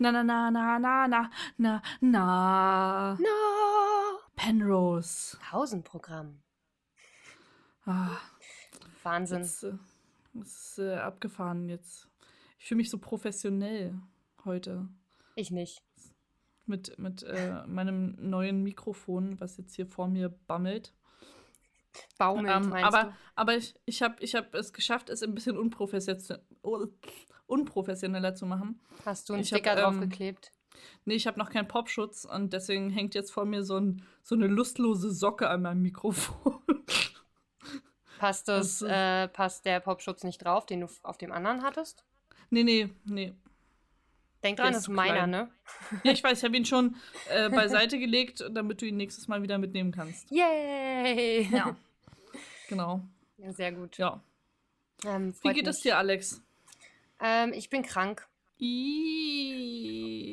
Na, na, na, na, na, na, na, na. No. Penrose. Pausenprogramm. Ah, Wahnsinn. jetzt, äh, es ist äh, abgefahren jetzt. Ich fühle mich so professionell heute. Ich nicht. Mit, mit äh, meinem neuen Mikrofon, was jetzt hier vor mir bammelt. Baumelt, Ähm, meinst aber aber ich, ich habe ich hab es geschafft, es ein bisschen unprofessionell, unprofessioneller zu machen. Hast du einen ich hab, Sticker ähm, draufgeklebt? Nee, ich habe noch keinen Popschutz und deswegen hängt jetzt vor mir so, ein, so eine lustlose Socke an meinem Mikrofon. Passt, das, äh, passt der Popschutz nicht drauf, den du auf dem anderen hattest? nee, nee, nee. Denk dran, das ist meiner, klein. ne? Ja, ich weiß, ich habe ihn schon äh, beiseite gelegt, damit du ihn nächstes Mal wieder mitnehmen kannst. Yay! Ja. Genau. Ja, sehr gut. Ja. Ähm, Wie geht es mich. dir, Alex? Ähm, ich bin krank.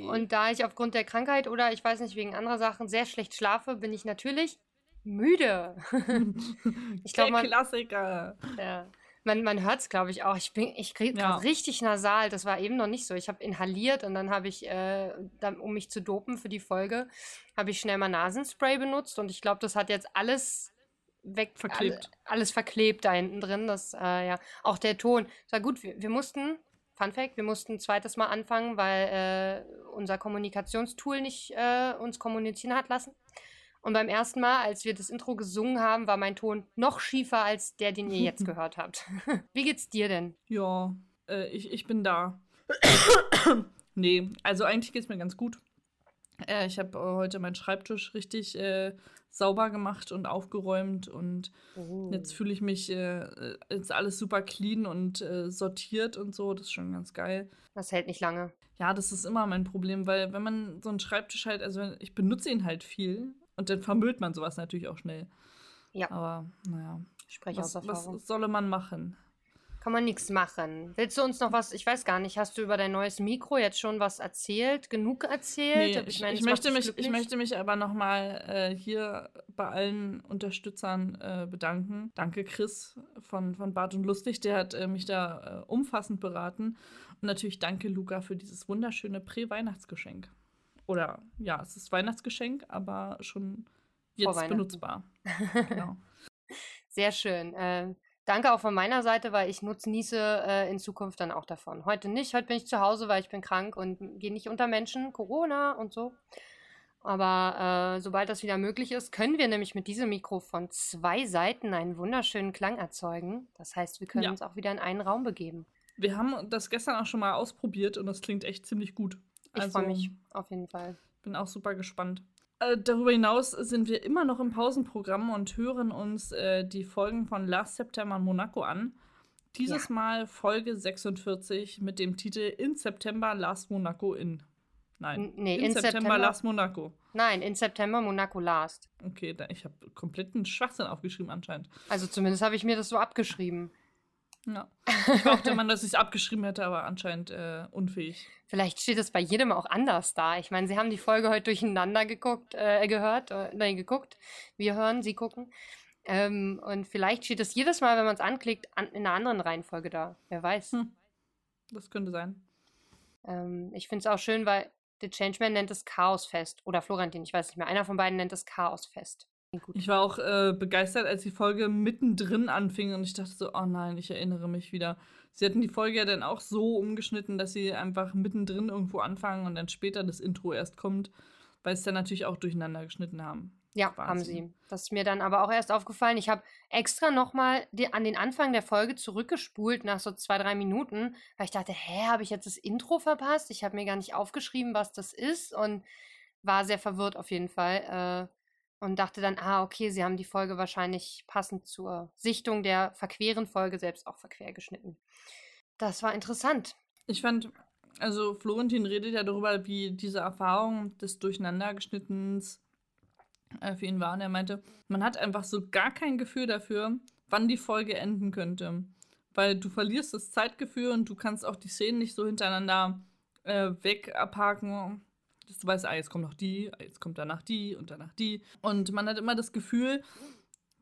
Und da ich aufgrund der Krankheit oder ich weiß nicht, wegen anderer Sachen sehr schlecht schlafe, bin ich natürlich müde. ich glaube, Der man, Klassiker. ja, man, man hört es, glaube ich, auch. Ich, bin- ich kriege Ja. richtig nasal. Das war eben noch nicht so. Ich habe inhaliert und dann habe ich, äh, dann, um mich zu dopen für die Folge, habe ich schnell mal Nasenspray benutzt und ich glaube, das hat jetzt alles weg Verklebt. Alle, alles verklebt da hinten drin. Das, äh, ja, auch der Ton. Es war gut. Wir, wir mussten, Fun Fact, wir mussten ein zweites Mal anfangen, weil äh, unser Kommunikationstool nicht äh, uns kommunizieren hat lassen. Und beim ersten Mal, als wir das Intro gesungen haben, war mein Ton noch schiefer als der, den ihr jetzt gehört habt. Wie geht's dir denn? Ja, äh, ich, ich bin da. nee, also eigentlich geht es mir ganz gut. Äh, ich habe äh, heute meinen Schreibtisch richtig äh, sauber gemacht und aufgeräumt und jetzt fühle ich mich, äh, jetzt alles super clean und äh, sortiert und so. Das ist schon ganz geil. Das hält nicht lange. Ja, das ist immer mein Problem, weil wenn man so einen Schreibtisch halt, also ich benutze ihn halt viel und dann vermüllt man sowas natürlich auch schnell. Ja. Aber naja, Ich spreche aus was, was Erfahrung. solle man machen? Kann man nichts machen. Willst du uns noch was, ich weiß gar nicht, hast du über dein neues Mikro jetzt schon was erzählt? Genug erzählt? Nee, ich, meine, ich, möchte mich, ich möchte mich aber nochmal äh, hier bei allen Unterstützern äh, bedanken. Danke, Chris von, von Bart und Lustig, der hat äh, mich da äh, umfassend beraten. Und natürlich danke, Luca, für dieses wunderschöne Prä-Weihnachtsgeschenk. Oder ja, es ist Weihnachtsgeschenk, aber schon jetzt benutzbar. genau. Sehr schön. Äh, danke auch von meiner Seite, weil ich nutze Niese äh, in Zukunft dann auch davon. Heute nicht, heute bin ich zu Hause, weil ich bin krank und gehe nicht unter Menschen, Corona und so. Aber äh, sobald das wieder möglich ist, können wir nämlich mit diesem Mikro von zwei Seiten einen wunderschönen Klang erzeugen. Das heißt, wir können Ja. uns auch wieder in einen Raum begeben. Wir haben das gestern auch schon mal ausprobiert und das klingt echt ziemlich gut. Ich Also, freue mich auf jeden Fall. Bin auch super gespannt. Äh, darüber hinaus sind wir immer noch im Pausenprogramm und hören uns äh, die Folgen von Last September in Monaco an. Dieses Mal Folge 46 mit dem Titel In September Last Monaco in. Nein. Nee, in, in September, September- Last Monaco. Nein, in September Monaco Last. Okay, ich habe kompletten Schwachsinn aufgeschrieben anscheinend. Also zumindest habe ich mir das so abgeschrieben. Ja. Ich der Mann, dass ich es abgeschrieben hätte, aber anscheinend äh, unfähig. Vielleicht steht es bei jedem auch anders da. Ich meine, Sie haben die Folge heute durcheinander geguckt, äh, gehört, äh, nein, geguckt. Wir hören, Sie gucken. Ähm, und vielleicht steht es jedes Mal, wenn man es anklickt, an, in einer anderen Reihenfolge da. Wer weiß. Hm. Das könnte sein. Ähm, ich finde es auch schön, weil The Changeman nennt es Chaosfest. Oder Florentin, ich weiß nicht mehr. Einer von beiden nennt es Chaosfest. Gut. Ich war auch äh, begeistert, als die Folge mittendrin anfing und ich dachte so, oh nein, ich erinnere mich wieder. Sie hatten die Folge ja dann auch so umgeschnitten, dass sie einfach mittendrin irgendwo anfangen und dann später das Intro erst kommt, weil sie es dann natürlich auch durcheinander geschnitten haben. Ja, Wahnsinn. haben sie. Das ist mir dann aber auch erst aufgefallen. Ich habe extra nochmal an den Anfang der Folge zurückgespult nach so zwei, drei Minuten, weil ich dachte, hä, habe ich jetzt das Intro verpasst? Ich habe mir gar nicht aufgeschrieben, was das ist und war sehr verwirrt auf jeden Fall. Äh, und dachte dann, ah, okay, sie haben die Folge wahrscheinlich passend zur Sichtung der verqueren Folge selbst auch verquer geschnitten. Das war interessant. Ich fand, also Florentin redet ja darüber, wie diese Erfahrung des Durcheinandergeschnittens äh, für ihn war. Und er meinte, man hat einfach so gar kein Gefühl dafür, wann die Folge enden könnte. Weil du verlierst das Zeitgefühl und du kannst auch die Szenen nicht so hintereinander äh, weg abhaken. Dass du weißt, ah, jetzt kommt noch die, ah, jetzt kommt danach die und danach die. Und man hat immer das Gefühl,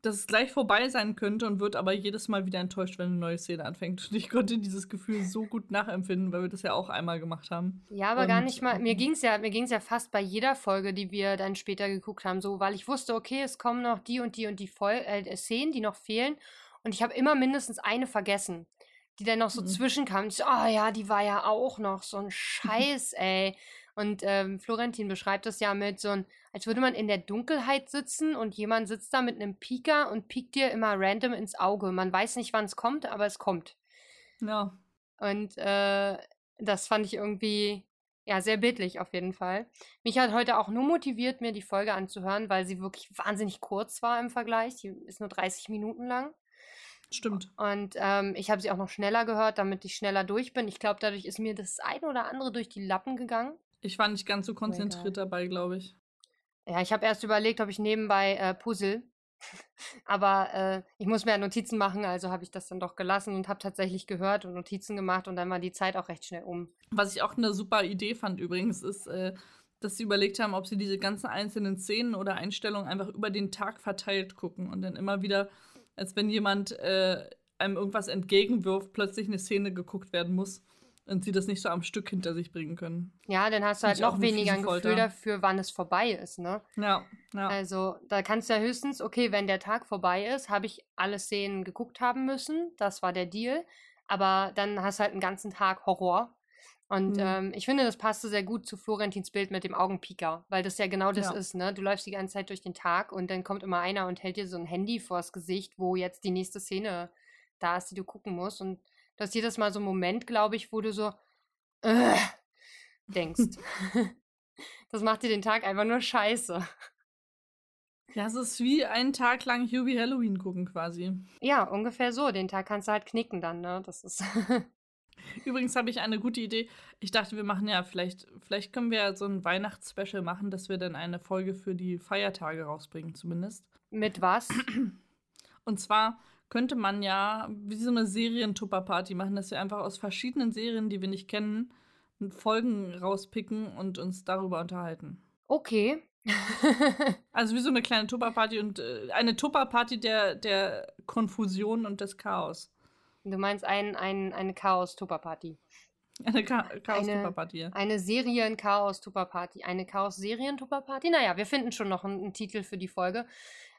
dass es gleich vorbei sein könnte und wird aber jedes Mal wieder enttäuscht, wenn eine neue Szene anfängt. Und ich konnte dieses Gefühl so gut nachempfinden, weil wir das ja auch einmal gemacht haben. Ja, aber und, gar nicht mal. Mir ging es ja, ja fast bei jeder Folge, die wir dann später geguckt haben, so, weil ich wusste, okay, es kommen noch die und die und die Vol äh, Szenen, die noch fehlen. Und ich habe immer mindestens eine vergessen, die dann noch so mhm. zwischenkam. Ich so, oh ja, die war ja auch noch so ein Scheiß, ey. Und ähm, Florentin beschreibt das ja mit so ein, als würde man in der Dunkelheit sitzen und jemand sitzt da mit einem Pieker und piekt dir immer random ins Auge. Man weiß nicht, wann es kommt, aber es kommt. Ja. Und äh, das fand ich irgendwie, ja, sehr bildlich auf jeden Fall. Mich hat heute auch nur motiviert, mir die Folge anzuhören, weil sie wirklich wahnsinnig kurz war im Vergleich. Die ist nur 30 Minuten lang. Stimmt. Und ähm, ich habe sie auch noch schneller gehört, damit ich schneller durch bin. Ich glaube, dadurch ist mir das eine oder andere durch die Lappen gegangen. Ich war nicht ganz so konzentriert dabei, glaube ich. Ja, ich habe erst überlegt, ob ich nebenbei äh, puzzle. Aber äh, ich muss mir ja Notizen machen, also habe ich das dann doch gelassen und habe tatsächlich gehört und Notizen gemacht und dann war die Zeit auch recht schnell um. Was ich auch eine super Idee fand übrigens, ist, äh, dass sie überlegt haben, ob sie diese ganzen einzelnen Szenen oder Einstellungen einfach über den Tag verteilt gucken und dann immer wieder, als wenn jemand äh, einem irgendwas entgegenwirft, plötzlich eine Szene geguckt werden muss und sie das nicht so am Stück hinter sich bringen können. Ja, dann hast du halt noch weniger ein Gefühl dafür, wann es vorbei ist, ne? Ja, ja. Also, da kannst du ja höchstens, okay, wenn der Tag vorbei ist, habe ich alle Szenen geguckt haben müssen, das war der Deal, aber dann hast du halt einen ganzen Tag Horror. Und mhm. ähm, ich finde, das passte sehr gut zu Florentins Bild mit dem Augenpieker, weil das ja genau das ja. ist, ne? Du läufst die ganze Zeit durch den Tag und dann kommt immer einer und hält dir so ein Handy vors Gesicht, wo jetzt die nächste Szene da ist, die du gucken musst. Und Du hast jedes Mal so einen Moment, glaube ich, wo du so äh, denkst. das macht dir den Tag einfach nur scheiße. Ja, es ist wie einen Tag lang Hubie Halloween gucken quasi. Ja, ungefähr so. Den Tag kannst du halt knicken dann, ne? Das ist. Übrigens habe ich eine gute Idee. Ich dachte, wir machen ja vielleicht, vielleicht können wir ja so ein Weihnachtsspecial machen, dass wir dann eine Folge für die Feiertage rausbringen, zumindest. Mit was? Und zwar könnte man ja wie so eine Serientupper-Party machen, dass wir einfach aus verschiedenen Serien, die wir nicht kennen, Folgen rauspicken und uns darüber unterhalten. Okay. also wie so eine kleine Tupper-Party und äh, eine Tupper-Party der, der Konfusion und des Chaos. Du meinst ein, ein, eine Chaos-Tupper-Party. Eine Cha Chaos-Tupper-Party. Eine, eine Serien-Chaos-Tupper-Party. Eine Chaos-Serien-Tupper-Party? Naja, wir finden schon noch einen, einen Titel für die Folge.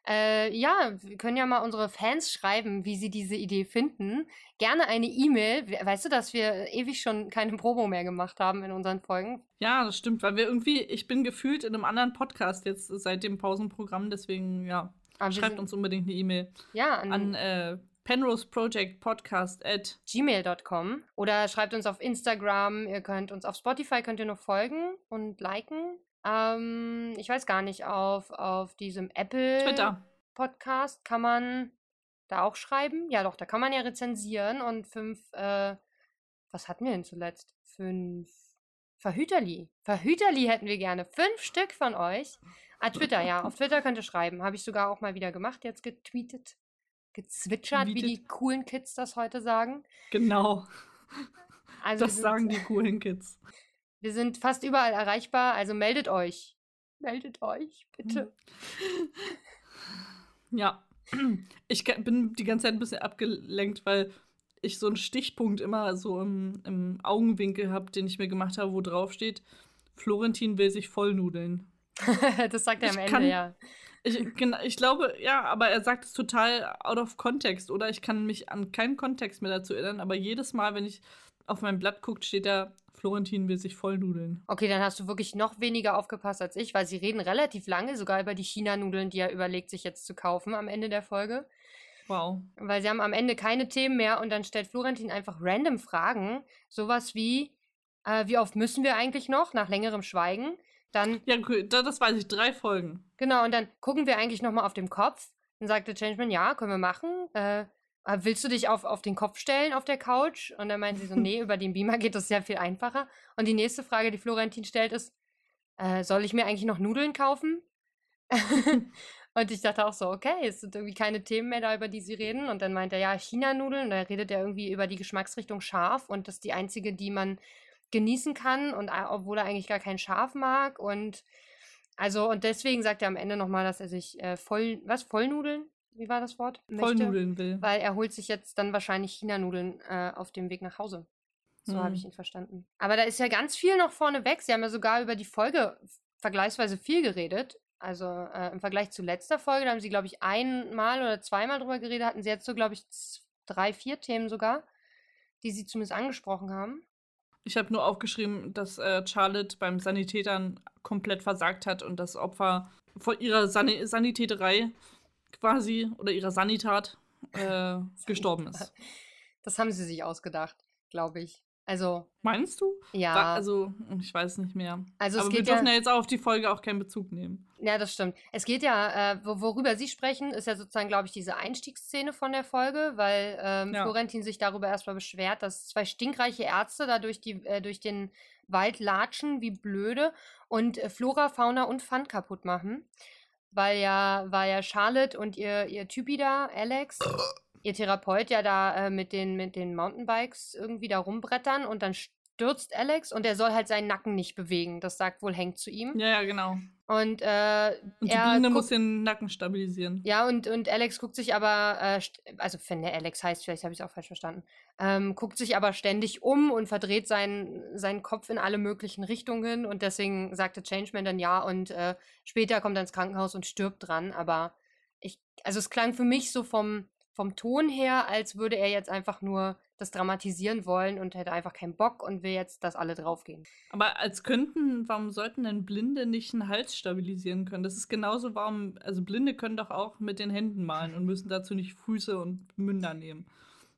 Äh, ja, wir können ja mal unsere Fans schreiben, wie sie diese Idee finden. Gerne eine E-Mail. Weißt du, dass wir ewig schon keine Promo mehr gemacht haben in unseren Folgen? Ja, das stimmt, weil wir irgendwie, ich bin gefühlt in einem anderen Podcast jetzt seit dem Pausenprogramm, deswegen ja, Aber schreibt uns unbedingt eine E-Mail. Ja, an, an äh, Penrose Project Podcast at gmail.com oder schreibt uns auf Instagram. Ihr könnt uns auf Spotify könnt ihr noch folgen und liken. Ähm, ich weiß gar nicht, auf, auf diesem Apple Twitter. Podcast kann man da auch schreiben? Ja, doch, da kann man ja rezensieren und fünf, äh, was hatten wir denn zuletzt? Fünf Verhüterli. Verhüterli hätten wir gerne. Fünf Stück von euch. Ah, Twitter, ja. Auf Twitter könnt ihr schreiben. Habe ich sogar auch mal wieder gemacht, jetzt getweetet. Gezwitschert, Tweetet. wie die coolen Kids das heute sagen. Genau. Also das sagen die coolen Kids. Wir sind fast überall erreichbar, also meldet euch. Meldet euch, bitte. Ja. Ich bin die ganze Zeit ein bisschen abgelenkt, weil ich so einen Stichpunkt immer so im, im Augenwinkel habe, den ich mir gemacht habe, wo drauf steht, Florentin will sich vollnudeln. das sagt er am Ende, kann, ja. Ich, ich glaube, ja, aber er sagt es total out of context, oder? Ich kann mich an keinen Kontext mehr dazu erinnern, aber jedes Mal, wenn ich auf mein Blatt guckt, steht da, Florentin will sich vollnudeln. Okay, dann hast du wirklich noch weniger aufgepasst als ich, weil sie reden relativ lange sogar über die China-Nudeln, die er überlegt, sich jetzt zu kaufen am Ende der Folge. Wow. Weil sie haben am Ende keine Themen mehr und dann stellt Florentin einfach random Fragen. Sowas wie, äh, wie oft müssen wir eigentlich noch nach längerem Schweigen? Dann. Ja, das weiß ich, drei Folgen. Genau, und dann gucken wir eigentlich nochmal auf dem Kopf. Dann sagte Changeman, ja, können wir machen. Äh, willst du dich auf, auf den Kopf stellen auf der Couch? Und dann meint sie so, nee, über den Beamer geht das sehr viel einfacher. Und die nächste Frage, die Florentin stellt, ist, äh, soll ich mir eigentlich noch Nudeln kaufen? und ich dachte auch so, okay, es sind irgendwie keine Themen mehr da, über die sie reden. Und dann meint er, ja, China-Nudeln. Und da redet er irgendwie über die Geschmacksrichtung scharf. Und das ist die einzige, die man genießen kann. Und äh, obwohl er eigentlich gar kein Schaf mag. Und also, und deswegen sagt er am Ende nochmal, dass er sich äh, voll, was, Vollnudeln? Wie war das Wort? Vollnudeln will. Weil er holt sich jetzt dann wahrscheinlich China-Nudeln äh, auf dem Weg nach Hause. So hm. habe ich ihn verstanden. Aber da ist ja ganz viel noch vorne weg. Sie haben ja sogar über die Folge vergleichsweise viel geredet. Also äh, im Vergleich zu letzter Folge, da haben sie, glaube ich, einmal oder zweimal drüber geredet, hatten sie jetzt so, glaube ich, drei, vier Themen sogar, die sie zumindest angesprochen haben. Ich habe nur aufgeschrieben, dass äh, Charlotte beim Sanitätern komplett versagt hat und das Opfer vor ihrer San Sanitäterei quasi oder ihrer Sanitat äh, gestorben ist. Das haben sie sich ausgedacht, glaube ich. Also. Meinst du? Ja. War, also, ich weiß nicht mehr. Also Aber wir dürfen ja, ja, jetzt auch auf die Folge auch keinen Bezug nehmen. Ja, das stimmt. Es geht ja, äh, worüber Sie sprechen, ist ja sozusagen, glaube ich, diese Einstiegsszene von der Folge, weil ähm, ja. Florentin sich darüber erstmal beschwert, dass zwei stinkreiche Ärzte da durch, die, äh, durch den Wald latschen, wie blöde, und äh, Flora, Fauna und Fun kaputt machen. Weil ja, weil ja Charlotte und ihr, ihr Typi da, Alex ihr Therapeut ja da äh, mit, den, mit den Mountainbikes irgendwie da rumbrettern und dann stürzt Alex und er soll halt seinen Nacken nicht bewegen. Das sagt wohl Hank zu ihm. Ja, ja, genau. Und, äh, und die Blinde muss den Nacken stabilisieren. Ja, und, und Alex guckt sich aber, äh, also wenn der Alex heißt, vielleicht habe ich es auch falsch verstanden, ähm, guckt sich aber ständig um und verdreht seinen, seinen Kopf in alle möglichen Richtungen und deswegen sagte Changeman dann ja und äh, später kommt er ins Krankenhaus und stirbt dran, aber ich, also es klang für mich so vom, vom Ton her, als würde er jetzt einfach nur das dramatisieren wollen und hätte einfach keinen Bock und will jetzt, dass alle draufgehen. Aber als könnten, warum sollten denn Blinde nicht einen Hals stabilisieren können? Das ist genauso, warum, also Blinde können doch auch mit den Händen malen und müssen dazu nicht Füße und Münder nehmen.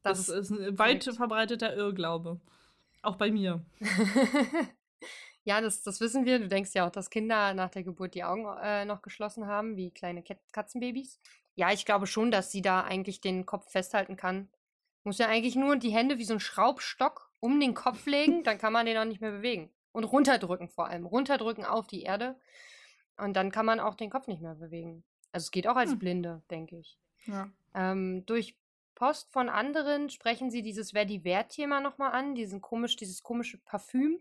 Das, das ist ein weit korrekt. verbreiteter Irrglaube. Auch bei mir. ja, das, das wissen wir. Du denkst ja auch, dass Kinder nach der Geburt die Augen äh, noch geschlossen haben, wie kleine Katzenbabys. Ja, ich glaube schon, dass sie da eigentlich den Kopf festhalten kann. Muss ja eigentlich nur die Hände wie so ein Schraubstock um den Kopf legen, dann kann man den auch nicht mehr bewegen. Und runterdrücken vor allem. Runterdrücken auf die Erde. Und dann kann man auch den Kopf nicht mehr bewegen. Also es geht auch als hm. Blinde, denke ich. Ja. Ähm, durch Post von anderen sprechen sie dieses Verdi-Wert-Thema nochmal an, diesen komisch, dieses komische Parfüm.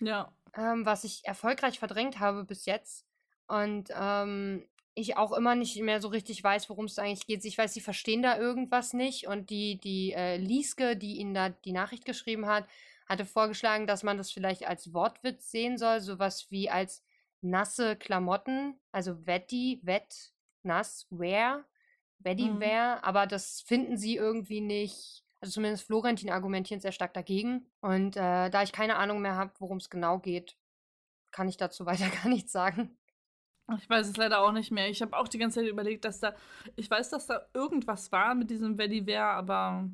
Ja. Ähm, was ich erfolgreich verdrängt habe bis jetzt. Und ähm, ich auch immer nicht mehr so richtig weiß, worum es eigentlich geht. Ich weiß, sie verstehen da irgendwas nicht. Und die, die äh, Lieske, die ihnen da die Nachricht geschrieben hat, hatte vorgeschlagen, dass man das vielleicht als Wortwitz sehen soll, sowas wie als nasse Klamotten, also Wetti, Wett, nass, wear, Betty mhm. wear, aber das finden sie irgendwie nicht. Also zumindest Florentin argumentiert sehr stark dagegen. Und äh, da ich keine Ahnung mehr habe, worum es genau geht, kann ich dazu weiter gar nichts sagen. Ich weiß es leider auch nicht mehr. Ich habe auch die ganze Zeit überlegt, dass da, ich weiß, dass da irgendwas war mit diesem Vetiver, aber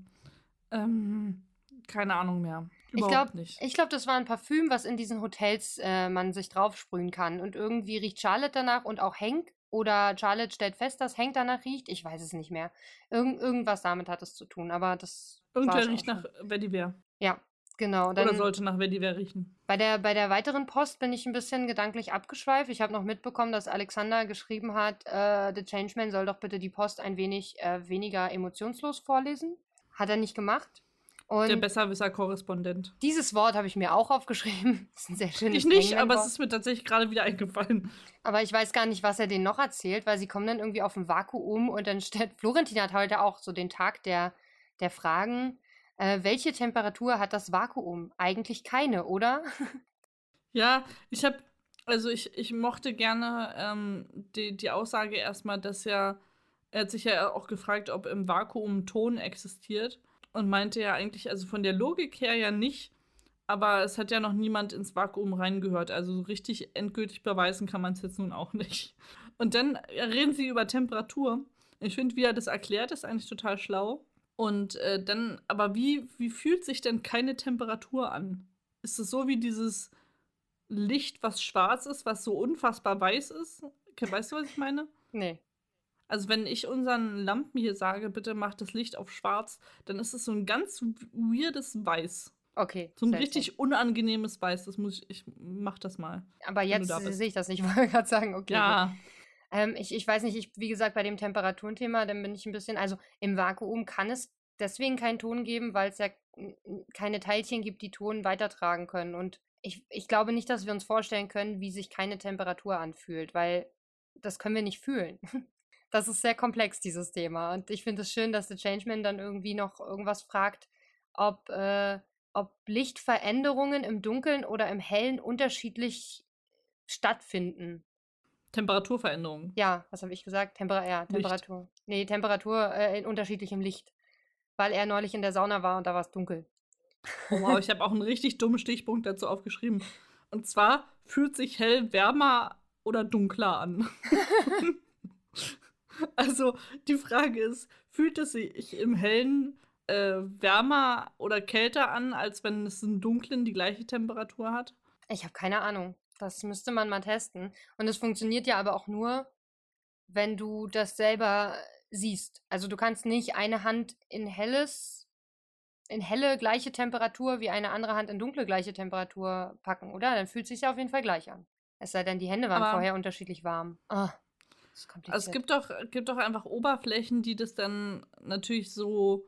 ähm, keine Ahnung mehr. Überhaupt ich glaube nicht. Ich glaube, das war ein Parfüm, was in diesen Hotels äh, man sich draufsprühen kann. Und irgendwie riecht Charlotte danach und auch Hank. Oder Charlotte stellt fest, dass Hank danach riecht. Ich weiß es nicht mehr. Irgend, irgendwas damit hat es zu tun, aber das. Irgendwer riecht nach Vetiver. Ja, Genau. Dann Oder sollte nach Vetiver riechen. Bei der, bei der weiteren Post bin ich ein bisschen gedanklich abgeschweift. Ich habe noch mitbekommen, dass Alexander geschrieben hat, äh, The Changeman soll doch bitte die Post ein wenig äh, weniger emotionslos vorlesen. Hat er nicht gemacht. Und der Besserwisser-Korrespondent. Dieses Wort habe ich mir auch aufgeschrieben. Das ist ein sehr schönes Ich nicht, aber es ist mir tatsächlich gerade wieder eingefallen. Aber ich weiß gar nicht, was er denen noch erzählt, weil sie kommen dann irgendwie auf ein Vakuum und dann stellt Florentin hat heute auch so den Tag der, der Fragen äh, welche Temperatur hat das Vakuum? Eigentlich keine, oder? ja, ich habe, also ich, ich mochte gerne ähm, die, die Aussage erstmal, dass ja, er hat sich ja auch gefragt, ob im Vakuum Ton existiert und meinte ja eigentlich, also von der Logik her ja nicht, aber es hat ja noch niemand ins Vakuum reingehört. Also richtig endgültig beweisen kann man es jetzt nun auch nicht. Und dann reden sie über Temperatur. Ich finde, wie er das erklärt, ist eigentlich total schlau. Und äh, dann, aber wie, wie fühlt sich denn keine Temperatur an? Ist es so wie dieses Licht, was schwarz ist, was so unfassbar weiß ist? Weißt du, was ich meine? Nee. Also wenn ich unseren Lampen hier sage, bitte mach das Licht auf schwarz, dann ist es so ein ganz weirdes Weiß. Okay. So ein richtig unangenehmes Weiß. Das muss ich, ich mach das mal. Aber jetzt sehe ich das nicht. Ich wollte gerade sagen, okay. Ja. Ähm, ich, ich weiß nicht, ich, wie gesagt, bei dem Temperaturenthema, dann bin ich ein bisschen, also im Vakuum kann es deswegen keinen Ton geben, weil es ja keine Teilchen gibt, die Ton weitertragen können. Und ich, ich glaube nicht, dass wir uns vorstellen können, wie sich keine Temperatur anfühlt, weil das können wir nicht fühlen. Das ist sehr komplex, dieses Thema. Und ich finde es schön, dass der Changeman dann irgendwie noch irgendwas fragt, ob, äh, ob Lichtveränderungen im Dunkeln oder im Hellen unterschiedlich stattfinden. Temperaturveränderungen. Ja, was habe ich gesagt? Temper ja, Licht. Temperatur. Nee, Temperatur äh, in unterschiedlichem Licht. Weil er neulich in der Sauna war und da war es dunkel. Oh, wow, ich habe auch einen richtig dummen Stichpunkt dazu aufgeschrieben. Und zwar fühlt sich hell wärmer oder dunkler an. also die Frage ist, fühlt es sich im hellen äh, wärmer oder kälter an, als wenn es im dunklen die gleiche Temperatur hat? Ich habe keine Ahnung. Das müsste man mal testen. Und es funktioniert ja aber auch nur, wenn du das selber siehst. Also du kannst nicht eine Hand in helles, in helle gleiche Temperatur wie eine andere Hand in dunkle gleiche Temperatur packen, oder? Dann fühlt es sich ja auf jeden Fall gleich an. Es sei denn, die Hände waren Aber- vorher unterschiedlich warm. Ah, das ist kompliziert. Also es gibt doch, gibt doch einfach Oberflächen, die das dann natürlich so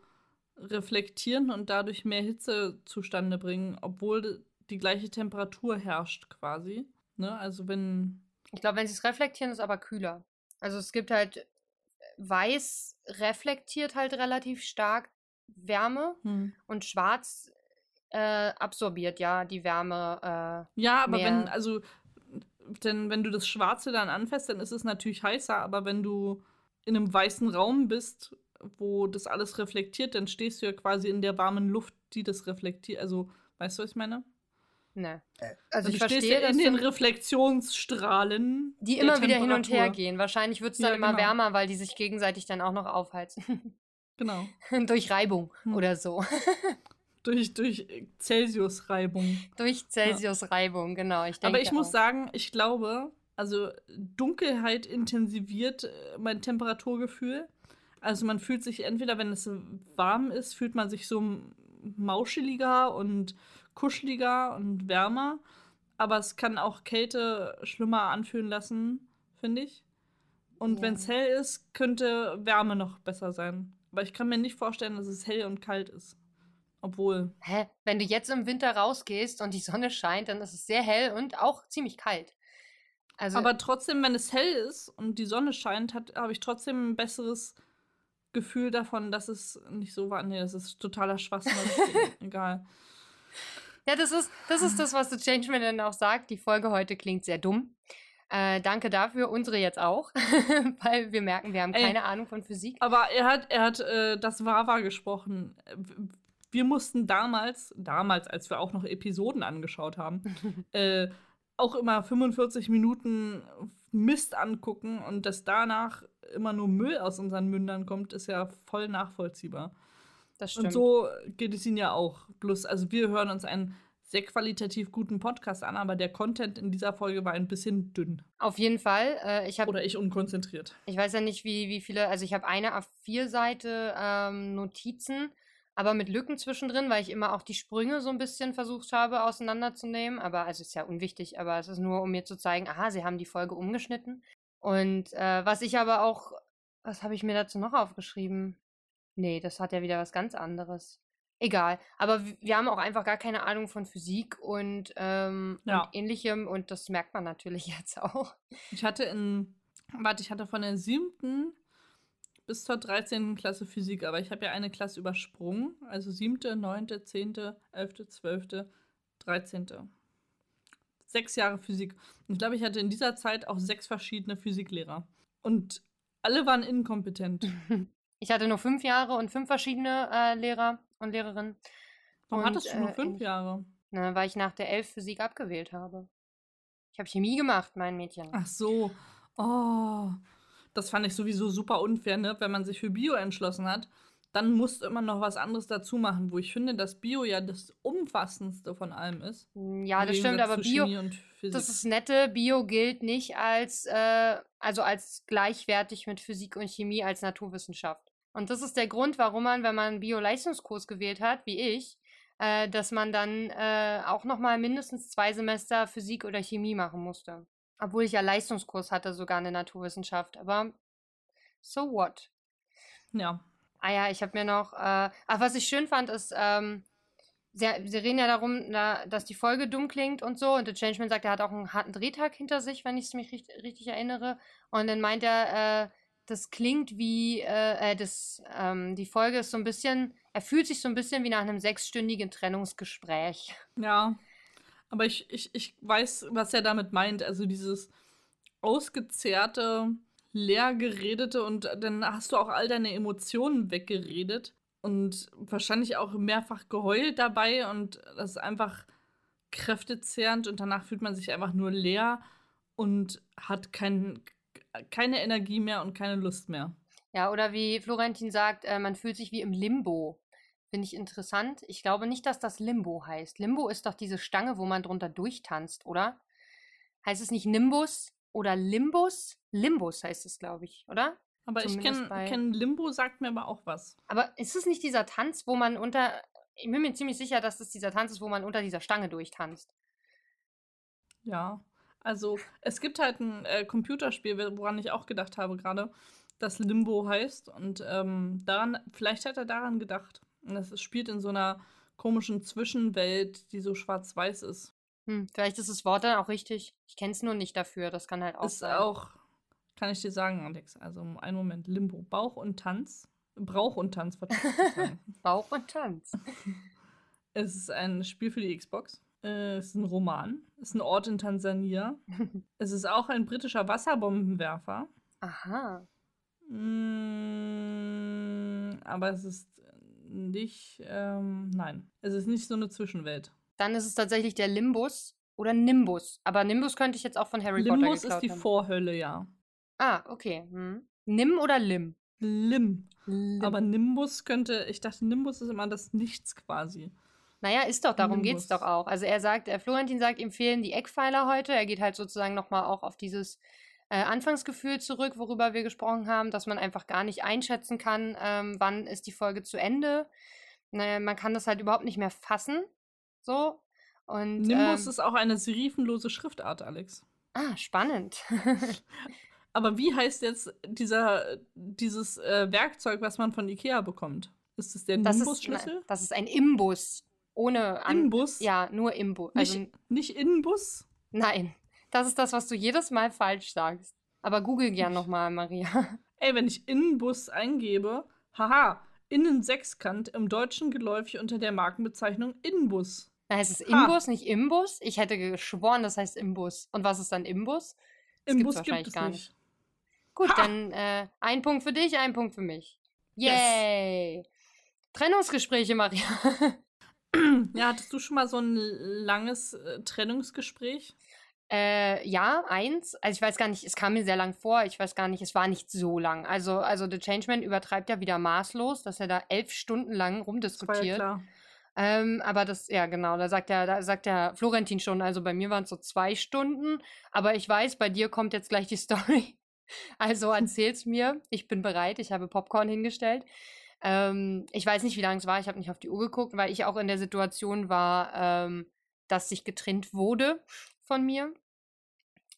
reflektieren und dadurch mehr Hitze zustande bringen, obwohl die gleiche Temperatur herrscht quasi. Ne? Also wenn. Ich glaube, wenn sie es reflektieren, ist aber kühler. Also es gibt halt weiß reflektiert halt relativ stark Wärme Hm. und schwarz äh, absorbiert ja die Wärme. Ja, aber wenn, Mehr. also, denn wenn du das Schwarze dann anfasst, dann ist es natürlich heißer, aber wenn du in einem weißen Raum bist, wo das alles reflektiert, dann stehst du ja quasi in der warmen Luft, die das reflektiert. Also, weißt du, was ich meine? Äh, ne. Äh, Also du ich verstehe, in den Reflexionsstrahlen. die immer wieder hin und her gehen. Wahrscheinlich wird es dann Ja, immer genau. wärmer, weil die sich gegenseitig dann auch noch aufheizen. Genau. Durch Reibung Hm. oder so. Durch, durch Celsius-Reibung. Durch Celsius-Reibung, genau. Ich Aber ich muss auch. sagen, ich glaube, also Dunkelheit intensiviert äh, mein Temperaturgefühl. Also man fühlt sich entweder, wenn es warm ist, fühlt man sich so mauscheliger und kuscheliger und wärmer. Aber es kann auch Kälte schlimmer anfühlen lassen, finde ich. Und Ja. wenn es hell ist, könnte Wärme noch besser sein. Aber ich kann mir nicht vorstellen, dass es hell und kalt ist. Obwohl. Hä? Wenn du jetzt im Winter rausgehst und die Sonne scheint, dann ist es sehr hell und auch ziemlich kalt. Also, Aber trotzdem, wenn es hell ist und die Sonne scheint, habe ich trotzdem ein besseres Gefühl davon, dass es nicht so war. Nee, das ist totaler Schwachsinn. egal. Ja, das ist, das ist das, was der Changeman dann auch sagt. Die Folge heute klingt sehr dumm. Äh, danke dafür, unsere jetzt auch, weil wir merken, wir haben Ey. keine Ahnung von Physik. Aber er hat, er hat äh, das Wawa gesprochen. Wir mussten damals, damals, als wir auch noch Episoden angeschaut haben, äh, auch immer 45 Minuten Mist angucken und dass danach immer nur Müll aus unseren Mündern kommt, ist ja voll nachvollziehbar. Das stimmt. Und so geht es ihnen ja auch. Bloß, also wir hören uns einen sehr qualitativ guten Podcast an, aber der Content in dieser Folge war ein bisschen dünn. Auf jeden Fall. Äh, ich habe Oder ich unkonzentriert. Ich weiß ja nicht, wie, wie viele, also ich habe eine A4-Seite ähm, Notizen, aber mit Lücken zwischendrin, weil ich immer auch die Sprünge so ein bisschen versucht habe auseinanderzunehmen. Aber also ist ja unwichtig, aber es ist nur, um mir zu zeigen, aha, sie haben die Folge umgeschnitten. Und äh, was ich aber auch, was habe ich mir dazu noch aufgeschrieben? Nee, das hat ja wieder was ganz anderes. Egal, aber wir haben auch einfach gar keine Ahnung von Physik und, ähm, Ja. und ähnlichem und das merkt man natürlich jetzt auch. Ich hatte in, warte, ich hatte von der siebten bis zur 13. Klasse Physik, aber ich habe ja eine Klasse übersprungen. Also siebte, neunte, zehnte, elfte, zwölfte, dreizehnte. Sechs Jahre Physik. Und ich glaube, ich hatte in dieser Zeit auch sechs verschiedene Physiklehrer. Und alle waren inkompetent. Ich hatte nur fünf Jahre und fünf verschiedene äh, Lehrer und Lehrerinnen. Warum Und, hattest du nur äh, fünf Jahre? Ne, weil ich nach der elf Physik abgewählt habe. Ich habe Chemie gemacht, mein Mädchen. Ach so. Oh. Das fand ich sowieso super unfair, ne? Wenn man sich für Bio entschlossen hat, dann musst du immer noch was anderes dazu machen, wo ich finde, dass Bio ja das umfassendste von allem ist. Hm, Ja, das stimmt, aber Bio, Chemie und Physik. das ist nette. Bio gilt nicht als, äh, also als gleichwertig mit Physik und Chemie als Naturwissenschaft. Und das ist der Grund, warum man, wenn man einen Bio-Leistungskurs gewählt hat, wie ich, äh, dass man dann äh, auch noch mal mindestens zwei Semester Physik oder Chemie machen musste. Obwohl ich ja Leistungskurs hatte, sogar eine Naturwissenschaft. Aber so what? ja. Ah ja, ich habe mir noch. Äh, ach, was ich schön fand, ist, ähm, sie, sie reden ja darum, na, dass die Folge dumm klingt und so. Und der Changeman sagt, er hat auch einen harten Drehtag hinter sich, wenn ich es mich richtig, richtig erinnere. Und dann meint er, äh, das klingt wie, äh, äh, das, ähm, die Folge ist so ein bisschen, er fühlt sich so ein bisschen wie nach einem sechsstündigen Trennungsgespräch. Ja, aber ich, ich, ich weiß, was er damit meint. Also dieses ausgezehrte, leer geredete und dann hast du auch all deine Emotionen weggeredet und wahrscheinlich auch mehrfach geheult dabei und das ist einfach kräftezehrend und danach fühlt man sich einfach nur leer und hat kein, keine Energie mehr und keine Lust mehr. Ja, oder wie Florentin sagt, äh, man fühlt sich wie im Limbo. Finde ich interessant. Ich glaube nicht, dass das Limbo heißt. Limbo ist doch diese Stange, wo man drunter durchtanzt, oder? Heißt es nicht Nimbus oder Limbus? Limbus heißt es, glaube ich, oder? Aber Zumindest ich kenne kenn Limbo, sagt mir aber auch was. Aber ist es nicht dieser Tanz, wo man unter. Ich bin mir ziemlich sicher, dass es dieser Tanz ist, wo man unter dieser Stange durchtanzt. Ja. Also, es gibt halt ein äh, Computerspiel, woran ich auch gedacht habe gerade, das Limbo heißt. Und ähm, daran, vielleicht hat er daran gedacht. Und das spielt in so einer komischen Zwischenwelt, die so schwarz-weiß ist. Hm, vielleicht ist das Wort dann auch richtig. Ich kenne es nur nicht dafür. Das kann halt auch ist sein. auch, kann ich dir sagen, Alex. Also, einen Moment. Limbo. Bauch und Tanz. Brauch und Tanz, Bauch und Tanz. Es ist ein Spiel für die Xbox. Es ist ein Roman. Es ist ein Ort in Tansania. es ist auch ein britischer Wasserbombenwerfer. Aha. Mm, aber es ist nicht, ähm, nein. Es ist nicht so eine Zwischenwelt. Dann ist es tatsächlich der Limbus oder Nimbus. Aber Nimbus könnte ich jetzt auch von Harry Limbus Potter geklaut ist die haben. Vorhölle, ja. Ah, okay. Hm. Nim oder Lim? Lim. Lim. Aber Nimbus könnte, ich dachte, Nimbus ist immer das Nichts quasi. Naja, ist doch, darum geht es doch auch. Also er sagt, äh, Florentin sagt, ihm fehlen die Eckpfeiler heute. Er geht halt sozusagen nochmal auch auf dieses äh, Anfangsgefühl zurück, worüber wir gesprochen haben, dass man einfach gar nicht einschätzen kann, ähm, wann ist die Folge zu Ende. Naja, man kann das halt überhaupt nicht mehr fassen. So. Und, Nimbus ähm, ist auch eine serifenlose Schriftart, Alex. Ah, spannend. Aber wie heißt jetzt dieser, dieses äh, Werkzeug, was man von Ikea bekommt? Ist es der Nimbus-Schlüssel? Das ist ein Imbus. Ohne An Imbus? Ja, nur Imbus. Also, nicht, nicht Inbus? Nein. Das ist das, was du jedes Mal falsch sagst. Aber google gern nochmal, Maria. Ey, wenn ich Innenbus eingebe, haha, Innensechskant im Deutschen geläufig unter der Markenbezeichnung Innenbus. Da heißt es Imbus, ha. nicht Imbus? Ich hätte geschworen, das heißt Imbus. Und was ist dann Imbus? Das Imbus gibt's wahrscheinlich gibt gar nicht. nicht. Gut, ha. dann äh, ein Punkt für dich, ein Punkt für mich. Yay! Yes. Trennungsgespräche, Maria. ja, hattest du schon mal so ein langes äh, Trennungsgespräch? Äh, ja, eins. Also ich weiß gar nicht, es kam mir sehr lang vor. Ich weiß gar nicht, es war nicht so lang. Also, also The Changeman übertreibt ja wieder maßlos, dass er da elf Stunden lang rumdiskutiert. Ja. Ähm, aber das, ja, genau, da sagt er, da sagt der Florentin schon, also bei mir waren es so zwei Stunden, aber ich weiß, bei dir kommt jetzt gleich die Story. Also erzähl's mir. Ich bin bereit, ich habe Popcorn hingestellt. Ähm, ich weiß nicht, wie lange es war, ich habe nicht auf die Uhr geguckt, weil ich auch in der Situation war, ähm, dass sich getrennt wurde von mir.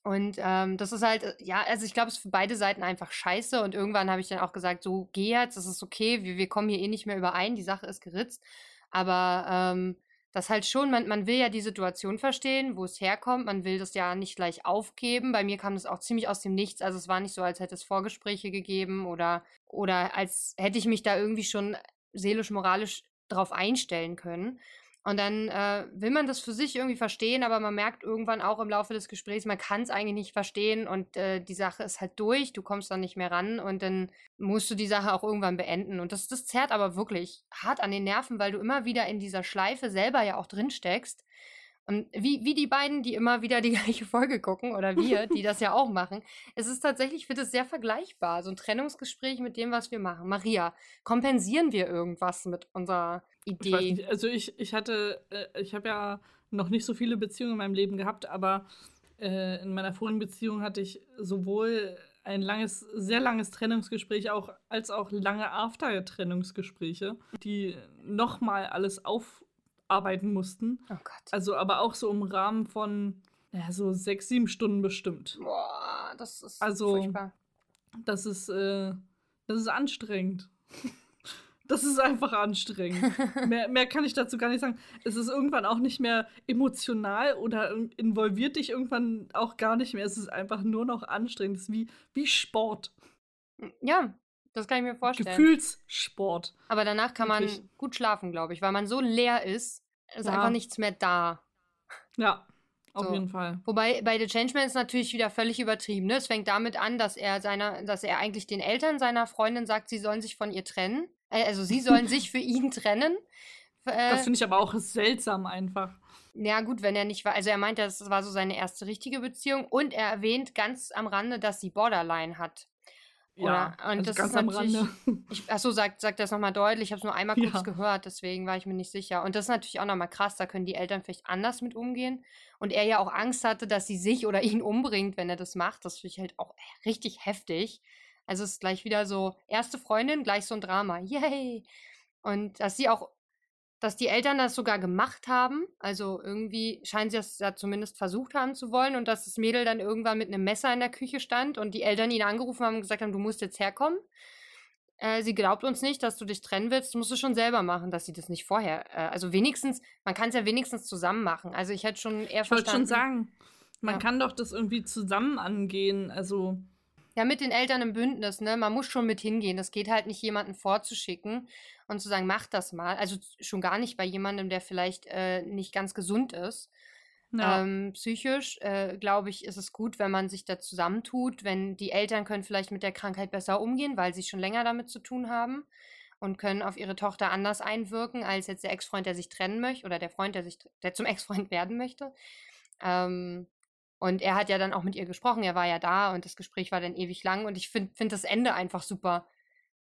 Und ähm, das ist halt, äh, ja, also ich glaube, es ist für beide Seiten einfach scheiße. Und irgendwann habe ich dann auch gesagt, so geh jetzt, das ist okay, wir, wir kommen hier eh nicht mehr überein, die Sache ist geritzt. Aber ähm, das halt schon, man, man will ja die Situation verstehen, wo es herkommt. Man will das ja nicht gleich aufgeben. Bei mir kam das auch ziemlich aus dem Nichts. Also es war nicht so, als hätte es Vorgespräche gegeben oder, oder als hätte ich mich da irgendwie schon seelisch, moralisch drauf einstellen können. Und dann äh, will man das für sich irgendwie verstehen, aber man merkt irgendwann auch im Laufe des Gesprächs, man kann es eigentlich nicht verstehen und äh, die Sache ist halt durch, du kommst dann nicht mehr ran und dann musst du die Sache auch irgendwann beenden. Und das, das zerrt aber wirklich hart an den Nerven, weil du immer wieder in dieser Schleife selber ja auch drin steckst wie, wie die beiden, die immer wieder die gleiche Folge gucken, oder wir, die das ja auch machen, es ist tatsächlich, ich finde es sehr vergleichbar. So ein Trennungsgespräch mit dem, was wir machen. Maria, kompensieren wir irgendwas mit unserer Idee? Ich also ich, ich hatte, äh, ich habe ja noch nicht so viele Beziehungen in meinem Leben gehabt, aber äh, in meiner vorigen Beziehung hatte ich sowohl ein langes, sehr langes Trennungsgespräch auch, als auch lange After-Trennungsgespräche, die nochmal alles auf arbeiten mussten. Oh Gott. Also aber auch so im Rahmen von ja, so sechs, sieben Stunden bestimmt. Boah, das ist also, furchtbar. Das ist, äh, das ist anstrengend. Das ist einfach anstrengend. mehr, mehr kann ich dazu gar nicht sagen. Es ist irgendwann auch nicht mehr emotional oder involviert dich irgendwann auch gar nicht mehr. Es ist einfach nur noch anstrengend. Es ist wie, wie Sport. Ja, das kann ich mir vorstellen. Gefühlssport. Aber danach kann Wirklich. man gut schlafen, glaube ich, weil man so leer ist, ist Ja. einfach nichts mehr da. Ja, auf So. jeden Fall. Wobei bei The Changeman ist natürlich wieder völlig übertrieben. Ne? Es fängt damit an, dass er seiner, dass er eigentlich den Eltern seiner Freundin sagt, sie sollen sich von ihr trennen. Äh, also sie sollen sich für ihn trennen. Äh, Das finde ich aber auch seltsam einfach. ja, gut, wenn er nicht war. Also er meint, das war so seine erste richtige Beziehung. Und er erwähnt ganz am Rande, dass sie Borderline hat. Ja, Oder- und also das ganz ist am natürlich- Rande. Ich, achso, sagt, sagt das nochmal deutlich. Ich habe es nur einmal kurz Ja. gehört, deswegen war ich mir nicht sicher. Und das ist natürlich auch nochmal krass. Da können die Eltern vielleicht anders mit umgehen. Und er ja auch Angst hatte, dass sie sich oder ihn umbringt, wenn er das macht. Das finde ich halt auch richtig heftig. Also es ist gleich wieder so, erste Freundin, gleich so ein Drama. Yay! Und dass sie auch, dass die Eltern das sogar gemacht haben. Also irgendwie scheinen sie das ja zumindest versucht haben zu wollen. Und dass das Mädel dann irgendwann mit einem Messer in der Küche stand und die Eltern ihn angerufen haben und gesagt haben, du musst jetzt herkommen. Äh, sie glaubt uns nicht, dass du dich trennen willst. Du musst es schon selber machen, dass sie das nicht vorher. Äh, also wenigstens, man kann es ja wenigstens zusammen machen. Also ich hätte schon eher Ich wollte schon verstanden. sagen, man Ja. kann doch das irgendwie zusammen angehen. Also, Ja, mit den Eltern im Bündnis, ne? Man muss schon mit hingehen. Das geht halt nicht, jemanden vorzuschicken und zu sagen, mach das mal. Also schon gar nicht bei jemandem, der vielleicht äh, nicht ganz gesund ist. ja. Ähm, psychisch, äh, glaube ich, ist es gut, wenn man sich da zusammentut, wenn die Eltern können vielleicht mit der Krankheit besser umgehen, weil sie schon länger damit zu tun haben und können auf ihre Tochter anders einwirken, als jetzt der Ex-Freund, der sich trennen möchte oder der Freund, der sich, der zum Ex-Freund werden möchte. Ähm, und er hat ja dann auch mit ihr gesprochen, er war ja da und das Gespräch war dann ewig lang und ich finde find das Ende einfach super,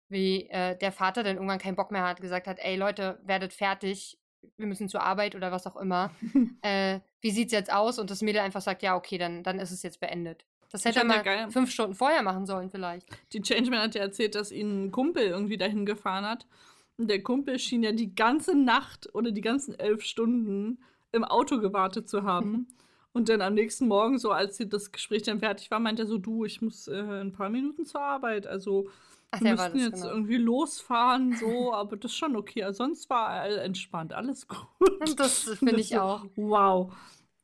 wie äh, der Vater dann irgendwann keinen Bock mehr hat, gesagt hat, ey Leute, werdet fertig, wir müssen zur Arbeit oder was auch immer. äh, wie sieht's jetzt aus? Und das Mädel einfach sagt, ja, okay, dann, dann ist es jetzt beendet. Das hätte er ja mal geil. fünf Stunden vorher machen sollen, vielleicht. Die Changeman hat ja erzählt, dass ihn ein Kumpel irgendwie dahin gefahren hat. Und der Kumpel schien ja die ganze Nacht oder die ganzen elf Stunden im Auto gewartet zu haben. Und dann am nächsten Morgen, so als sie das Gespräch dann fertig war, meint er so, du, ich muss äh, in ein paar Minuten zur Arbeit. Also Ach, wir müssten jetzt genau. irgendwie losfahren, so, aber das ist schon okay. Also sonst war entspannt, alles gut. Und das finde ich auch. Wow.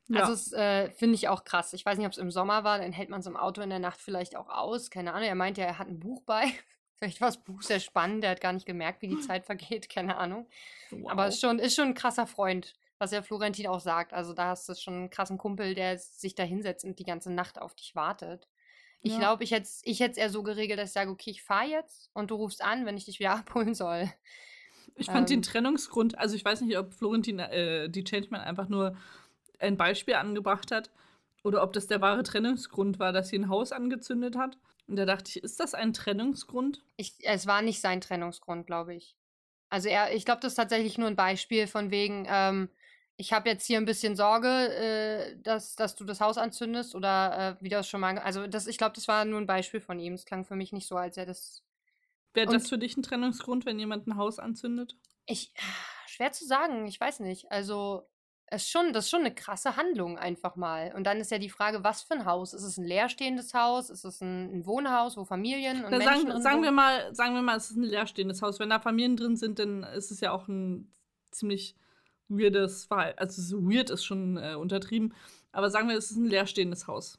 Ja. Also, das äh, finde ich auch krass. Ich weiß nicht, ob es im Sommer war, dann hält man es im Auto in der Nacht vielleicht auch aus. Keine Ahnung. Er meinte, er hat ein Buch bei. Vielleicht war das Buch sehr spannend. Der hat gar nicht gemerkt, wie die Zeit vergeht. Keine Ahnung. wow. Aber ist schon, ist schon ein krasser Freund, was ja Florentin auch sagt. Also da hast du schon einen krassen Kumpel, der sich da hinsetzt und die ganze Nacht auf dich wartet. Ich Ja. glaube, ich hätte es ich hätt's eher so geregelt, dass ich sage, okay, ich fahre jetzt und du rufst an, wenn ich dich wieder abholen soll. Ich fand den Ähm. Trennungsgrund, also ich weiß nicht, ob Florentin äh, die Changeman einfach nur ein Beispiel angebracht hat oder ob das der wahre Trennungsgrund war, dass sie ein Haus angezündet hat. Und da dachte ich, ist das ein Trennungsgrund? Ich, es war nicht sein Trennungsgrund, glaube ich. Also er, ich glaube, das ist tatsächlich nur ein Beispiel von wegen, ähm, ich habe jetzt hier ein bisschen Sorge, äh, dass, dass du das Haus anzündest oder äh, wie das schon mal. Also das, ich glaube, das war nur ein Beispiel von ihm. Es klang für mich nicht so, als er das Wäre das für dich ein Trennungsgrund, wenn jemand ein Haus anzündet? Ich, schwer zu sagen, ich weiß nicht. Also, es schon, das ist schon eine krasse Handlung einfach mal. Und dann ist ja die Frage, was für ein Haus? Ist es ein leerstehendes Haus? Ist es ein, ein Wohnhaus, wo Familien und Na, Menschen sagen, drin sagen wir mal, sagen wir mal, es ist ein leerstehendes Haus. Wenn da Familien drin sind, dann ist es ja auch ein ziemlich weirdes Verhalten. Also so weird ist schon äh, untertrieben. Aber sagen wir, es ist ein leerstehendes Haus.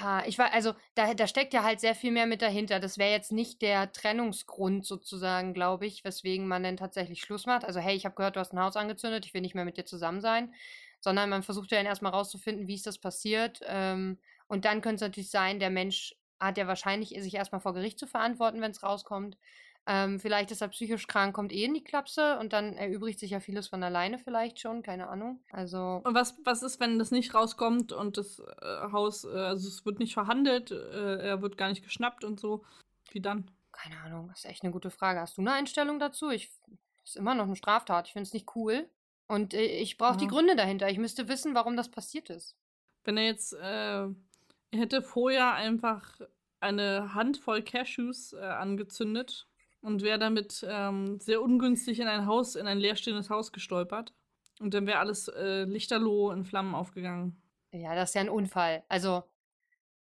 Ah, Ich war, also da, da steckt ja halt sehr viel mehr mit dahinter. Das wäre jetzt nicht der Trennungsgrund sozusagen, glaube ich, weswegen man dann tatsächlich Schluss macht. Also, hey, ich habe gehört, du hast ein Haus angezündet, ich will nicht mehr mit dir zusammen sein. Sondern man versucht ja dann erstmal rauszufinden, wie ist das passiert. Ähm, und dann könnte es natürlich sein, der Mensch hat ja wahrscheinlich, sich erstmal vor Gericht zu verantworten, wenn es rauskommt. Ähm, vielleicht ist er psychisch krank, kommt eh in die Klapse und dann erübrigt sich ja vieles von alleine vielleicht schon, keine Ahnung. Also. Und was, was ist, wenn das nicht rauskommt und das äh, Haus, äh, also es wird nicht verhandelt, äh, er wird gar nicht geschnappt und so? Wie dann? Keine Ahnung, das ist echt eine gute Frage. Hast du eine Einstellung dazu? Ich, das ist immer noch eine Straftat. Ich finde es nicht cool. Und äh, ich brauche die Ja. Gründe dahinter. Ich müsste wissen, warum das passiert ist. Wenn er jetzt, äh, er hätte vorher einfach eine Handvoll Cashews äh, angezündet und wäre damit ähm, sehr ungünstig in ein Haus, in ein leerstehendes Haus gestolpert. Und dann wäre alles äh, lichterloh in Flammen aufgegangen. Ja, das ist ja ein Unfall. Also,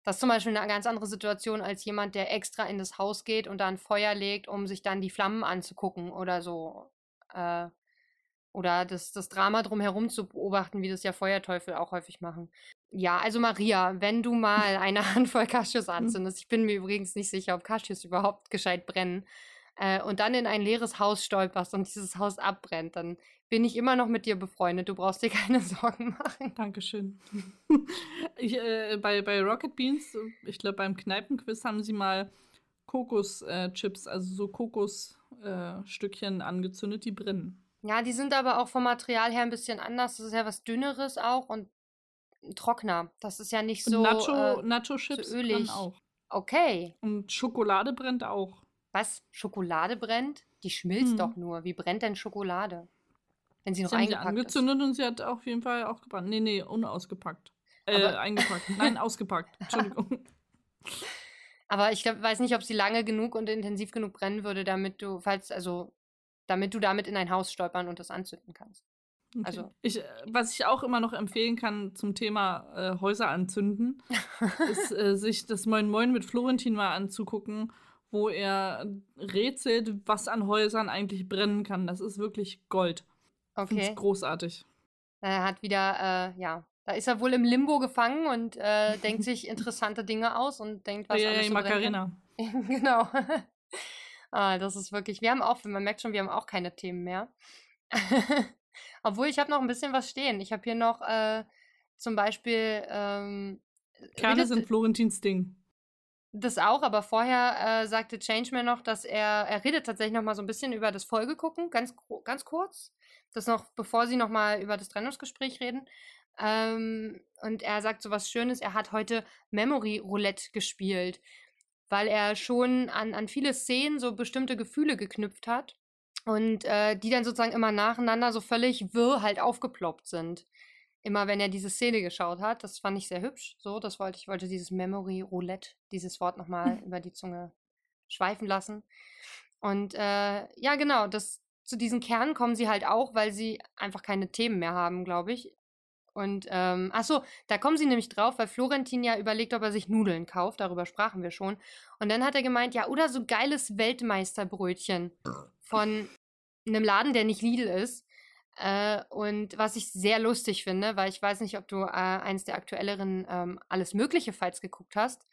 das ist zum Beispiel eine ganz andere Situation als jemand, der extra in das Haus geht und da ein Feuer legt, um sich dann die Flammen anzugucken oder so. Äh, Oder das, das Drama drumherum zu beobachten, wie das ja Feuerteufel auch häufig machen. Ja, also Maria, wenn du mal eine Handvoll Cashews anzündest, ich bin mir übrigens nicht sicher, ob Cashews überhaupt gescheit brennen, äh, und dann in ein leeres Haus stolperst und dieses Haus abbrennt, dann bin ich immer noch mit dir befreundet. Du brauchst dir keine Sorgen machen. Dankeschön. ich, äh, bei, bei Rocket Beans, ich glaube beim Kneipenquiz haben sie mal Kokoschips, äh, also so Kokosstückchen äh, angezündet, die brennen. Ja, die sind aber auch vom Material her ein bisschen anders. Das ist ja was Dünneres auch und trockener. Das ist ja nicht so. Nacho, äh, Nacho-Chips so ölig. auch. Okay. Und Schokolade brennt auch. Was? Schokolade brennt? Die schmilzt hm. doch nur. Wie brennt denn Schokolade? Wenn sie noch sie eingepackt haben sie angezündet ist. und sie hat auf jeden Fall auch gebrannt. Nee, nee, unausgepackt. Äh, Aber eingepackt. Nein, ausgepackt. Entschuldigung. Aber ich glaub, weiß nicht, ob sie lange genug und intensiv genug brennen würde, damit du, falls, also, damit du damit in ein Haus stolpern und das anzünden kannst. Okay. Also. Ich, äh, was ich auch immer noch empfehlen kann zum Thema äh, Häuser anzünden, ist äh, sich das Moin Moin mit Florentin mal anzugucken, wo er rätselt, was an Häusern eigentlich brennen kann. Das ist wirklich Gold. Okay. Find's großartig. Er hat wieder, äh, ja, da ist er wohl im Limbo gefangen und äh, denkt sich interessante Dinge aus und denkt, was ja, alles ja, so Macarena. genau. ah, das ist wirklich, wir haben auch, man merkt schon, wir haben auch keine Themen mehr. Obwohl, ich habe noch ein bisschen was stehen. Ich habe hier noch äh, zum Beispiel ähm, Kerne sind Florentins Ding. Das auch, aber vorher äh, sagte Changeman noch, dass er, er redet tatsächlich noch mal so ein bisschen über das Folgegucken, ganz, ganz kurz. Das noch, bevor sie noch mal über das Trennungsgespräch reden. Ähm, und er sagt so was Schönes, er hat heute Memory Roulette gespielt, weil er schon an, an viele Szenen so bestimmte Gefühle geknüpft hat und äh, die dann sozusagen immer nacheinander so völlig wirr halt aufgeploppt sind immer wenn er diese Szene geschaut hat. Das fand ich sehr hübsch. So, das wollte ich wollte dieses Memory Roulette, dieses Wort nochmal über die Zunge schweifen lassen. Und äh, ja, genau, das, zu diesen Kernen kommen sie halt auch, weil sie einfach keine Themen mehr haben, glaube ich. Und, ähm, ach so, da kommen sie nämlich drauf, weil Florentin ja überlegt, ob er sich Nudeln kauft. Darüber sprachen wir schon. Und dann hat er gemeint, ja, oder so geiles Weltmeisterbrötchen von einem Laden, der nicht Lidl ist. Äh, und was ich sehr lustig finde, weil ich weiß nicht, ob du äh, eins der aktuelleren ähm, Alles Mögliche Fights geguckt hast.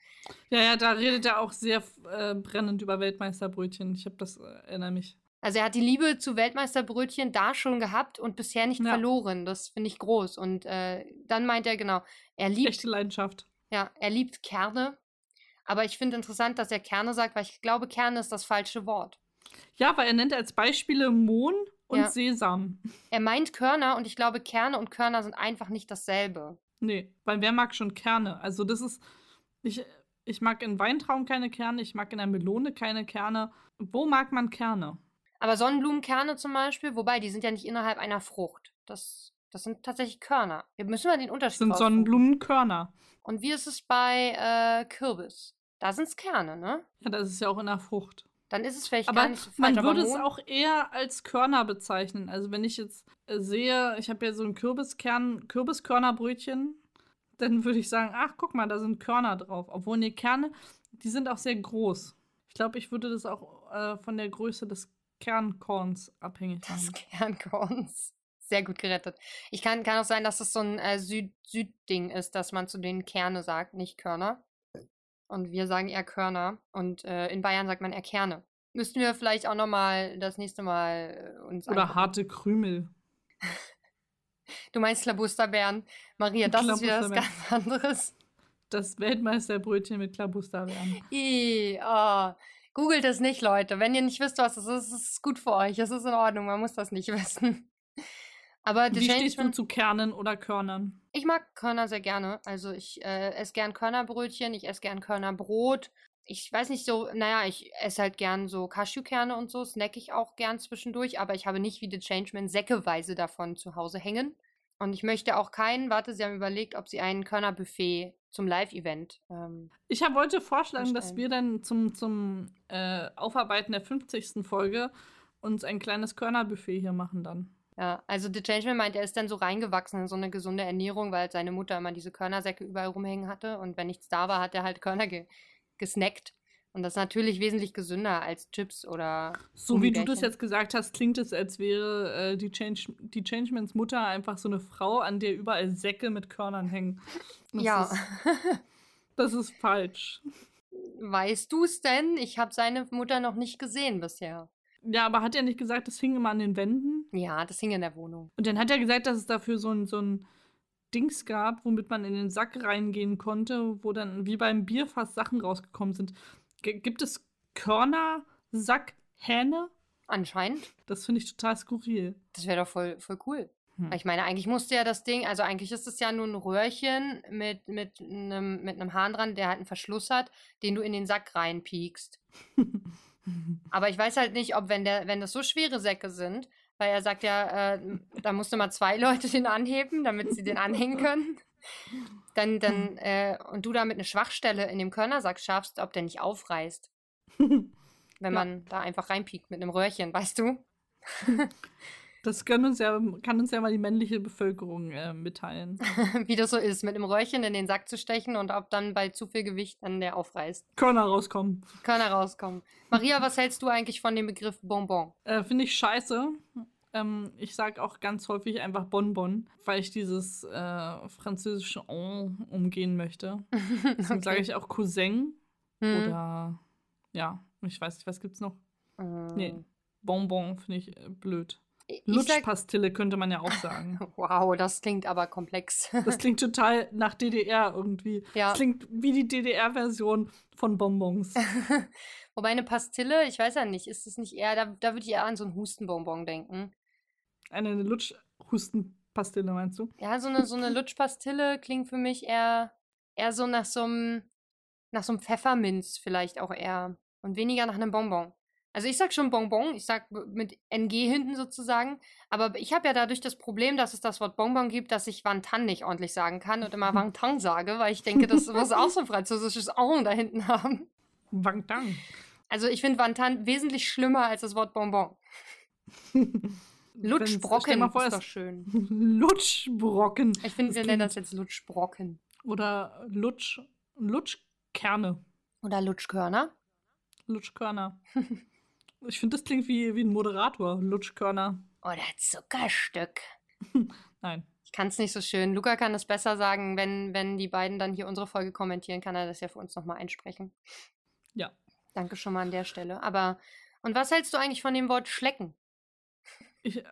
Ja, ja, da redet er auch sehr äh, brennend über Weltmeisterbrötchen. Ich habe das, äh, erinnere mich. Also er hat die Liebe zu Weltmeisterbrötchen da schon gehabt und bisher nicht ja. verloren. Das finde ich groß. Und äh, dann meint er genau, er liebt. Echte Leidenschaft. Ja, er liebt Kerne. Aber ich finde interessant, dass er Kerne sagt, weil ich glaube, Kerne ist das falsche Wort. Ja, weil er nennt als Beispiele Mohn und ja. Sesam. Er meint Körner und ich glaube, Kerne und Körner sind einfach nicht dasselbe. Nee, weil wer mag schon Kerne? Also das ist, ich, ich mag in Weintrauben keine Kerne, ich mag in einer Melone keine Kerne. Wo mag man Kerne? Aber Sonnenblumenkerne zum Beispiel, wobei, die sind ja nicht innerhalb einer Frucht. Das, das sind tatsächlich Körner. Wir müssen mal den Unterschied Das sind Sonnenblumenkörner. Und wie ist es bei äh, Kürbis? Da sind es Kerne, ne? Ja, das ist ja auch in der Frucht. Dann ist es vielleicht aber gar nicht so falsch. Man würde es auch eher als Körner bezeichnen. Also wenn ich jetzt äh, sehe, ich habe ja so ein Kürbiskern, Kürbiskörnerbrötchen, dann würde ich sagen, ach, guck mal, da sind Körner drauf. Obwohl, die Kerne, die sind auch sehr groß. Ich glaube, ich würde das auch äh, von der Größe des Kernkorns abhängig machen. Des Kernkorns. Sehr gut gerettet. Ich kann, kann auch sein, dass es so ein äh, Süd Südding ist, dass man zu den Kerne sagt, nicht Körner. Und wir sagen eher Körner. Und äh, in Bayern sagt man eher Kerne. Müssten wir vielleicht auch noch mal das nächste Mal äh, uns Oder angucken. harte Krümel. du meinst Klabusterbeeren. Maria, das ist wieder was ganz anderes. Das Weltmeisterbrötchen mit Klabusterbeeren. I, oh. Googelt es nicht, Leute. Wenn ihr nicht wisst, was es ist, ist es gut für euch. Es ist in Ordnung. Man muss das nicht wissen. Aber Wie stehst du zu Kernen oder Körnern? Ich mag Körner sehr gerne. Also ich äh, esse gern Körnerbrötchen, ich esse gern Körnerbrot. Ich weiß nicht so, naja, ich esse halt gern so Cashewkerne und so, snack ich auch gern zwischendurch, aber ich habe nicht wie The Changeman säckeweise davon zu Hause hängen. Und ich möchte auch keinen, warte, Sie haben überlegt, ob Sie ein Körnerbuffet zum Live-Event. Ähm, ich hab, wollte vorschlagen, vorstellen. dass wir dann zum, zum äh, Aufarbeiten der 50. Folge uns ein kleines Körnerbuffet hier machen dann. Ja, also The Changeman meint, er ist dann so reingewachsen in so eine gesunde Ernährung, weil seine Mutter immer diese Körnersäcke überall rumhängen hatte und wenn nichts da war, hat er halt Körner ge gesnackt. Und das ist natürlich wesentlich gesünder als Chips oder. So wie du das jetzt gesagt hast, klingt es, als wäre äh, die, Change, die Changemans Mutter einfach so eine Frau, an der überall Säcke mit Körnern hängen. Das Ja. Ist, das ist falsch. Weißt du es denn? Ich habe seine Mutter noch nicht gesehen bisher. Ja, aber hat er nicht gesagt, das hing immer an den Wänden? Ja, das hing in der Wohnung. Und dann hat er gesagt, dass es dafür so ein, so ein Dings gab, womit man in den Sack reingehen konnte, wo dann wie beim Bierfass Sachen rausgekommen sind. G gibt es Körner, Sackhähne? Anscheinend. Das finde ich total skurril. Das wäre doch voll, voll cool. Hm. Ich meine, eigentlich musste ja das Ding, also eigentlich ist es ja nur ein Röhrchen mit, mit, einem, mit einem Hahn dran, der halt einen Verschluss hat, den du in den Sack reinpiekst. Aber ich weiß halt nicht, ob, wenn, der, wenn das so schwere Säcke sind, weil er sagt ja, äh, da musste mal zwei Leute den anheben, damit sie den anhängen können. Dann, dann, äh, und du damit eine Schwachstelle in dem Körnersack schaffst, ob der nicht aufreißt, wenn Ja. man da einfach reinpiekt mit einem Röhrchen, weißt du? Das kann uns ja, kann uns ja mal die männliche Bevölkerung äh, mitteilen. Wie das so ist, mit einem Röhrchen in den Sack zu stechen und ob dann bei zu viel Gewicht dann der aufreißt. Körner rauskommen. Körner rauskommen. Maria, was hältst du eigentlich von dem Begriff Bonbon? Äh, Finde ich scheiße. Ähm, ich sage auch ganz häufig einfach Bonbon, weil ich dieses äh, französische On umgehen möchte. Deswegen sage ich auch Cousin Hm. oder ja, ich weiß nicht, was gibt's noch? Nee, Ähm, Bonbon finde ich äh, blöd. Ich sag, Lutschpastille könnte man ja auch sagen. wow, das klingt aber komplex. Das klingt total nach DDR irgendwie. Ja. Das klingt wie die DDR-Version von Bonbons. Wobei eine Pastille, ich weiß ja nicht, ist es nicht eher, da, da würde ich eher an so ein Hustenbonbon denken. Eine Lutschhustenpastille, meinst du? Ja, so eine, so eine Lutschpastille klingt für mich eher, eher so nach so einem, nach so einem Pfefferminz vielleicht auch eher. Und weniger nach einem Bonbon. Also ich sag schon Bonbon, ich sag mit NG hinten sozusagen. Aber ich habe ja dadurch das Problem, dass es das Wort Bonbon gibt, dass ich Wantan nicht ordentlich sagen kann und immer Wantan sage, weil ich denke, das muss auch so ein französisches On da hinten haben. Wang Dang. Also ich finde Wantan wesentlich schlimmer als das Wort Bonbon. Lutschbrocken vor, ist doch schön. Lutschbrocken. Ich finde, wir nennen das jetzt Lutschbrocken. Oder Lutsch, Lutschkerne. Oder Lutschkörner. Lutschkörner. Ich finde, das klingt wie, wie ein Moderator. Lutschkörner. Oder Zuckerstück. Nein. Ich kann es nicht so schön. Luca kann es besser sagen, wenn, wenn die beiden dann hier unsere Folge kommentieren, kann er das ja für uns nochmal einsprechen. Ja. Danke schon mal an der Stelle. Aber, und was hältst du eigentlich von dem Wort Schlecken? Ich, äh,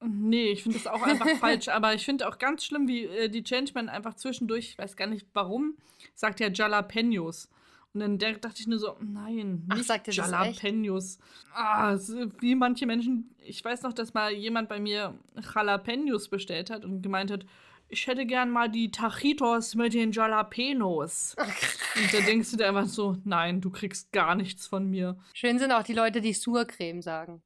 nee, ich finde das auch einfach falsch. Aber ich finde auch ganz schlimm, wie äh, die Changeman einfach zwischendurch, ich weiß gar nicht warum, sagt ja Jalapenos. Und dann dachte ich nur so, nein, Ach, nicht echt? Jalapenos. Ah, wie manche Menschen, ich weiß noch, dass mal jemand bei mir Jalapenos bestellt hat und gemeint hat, ich hätte gern mal die Tachitos mit den Jalapenos. Und da denkst du dir einfach so, nein, du kriegst gar nichts von mir. Schön sind auch die Leute, die Surcreme sagen.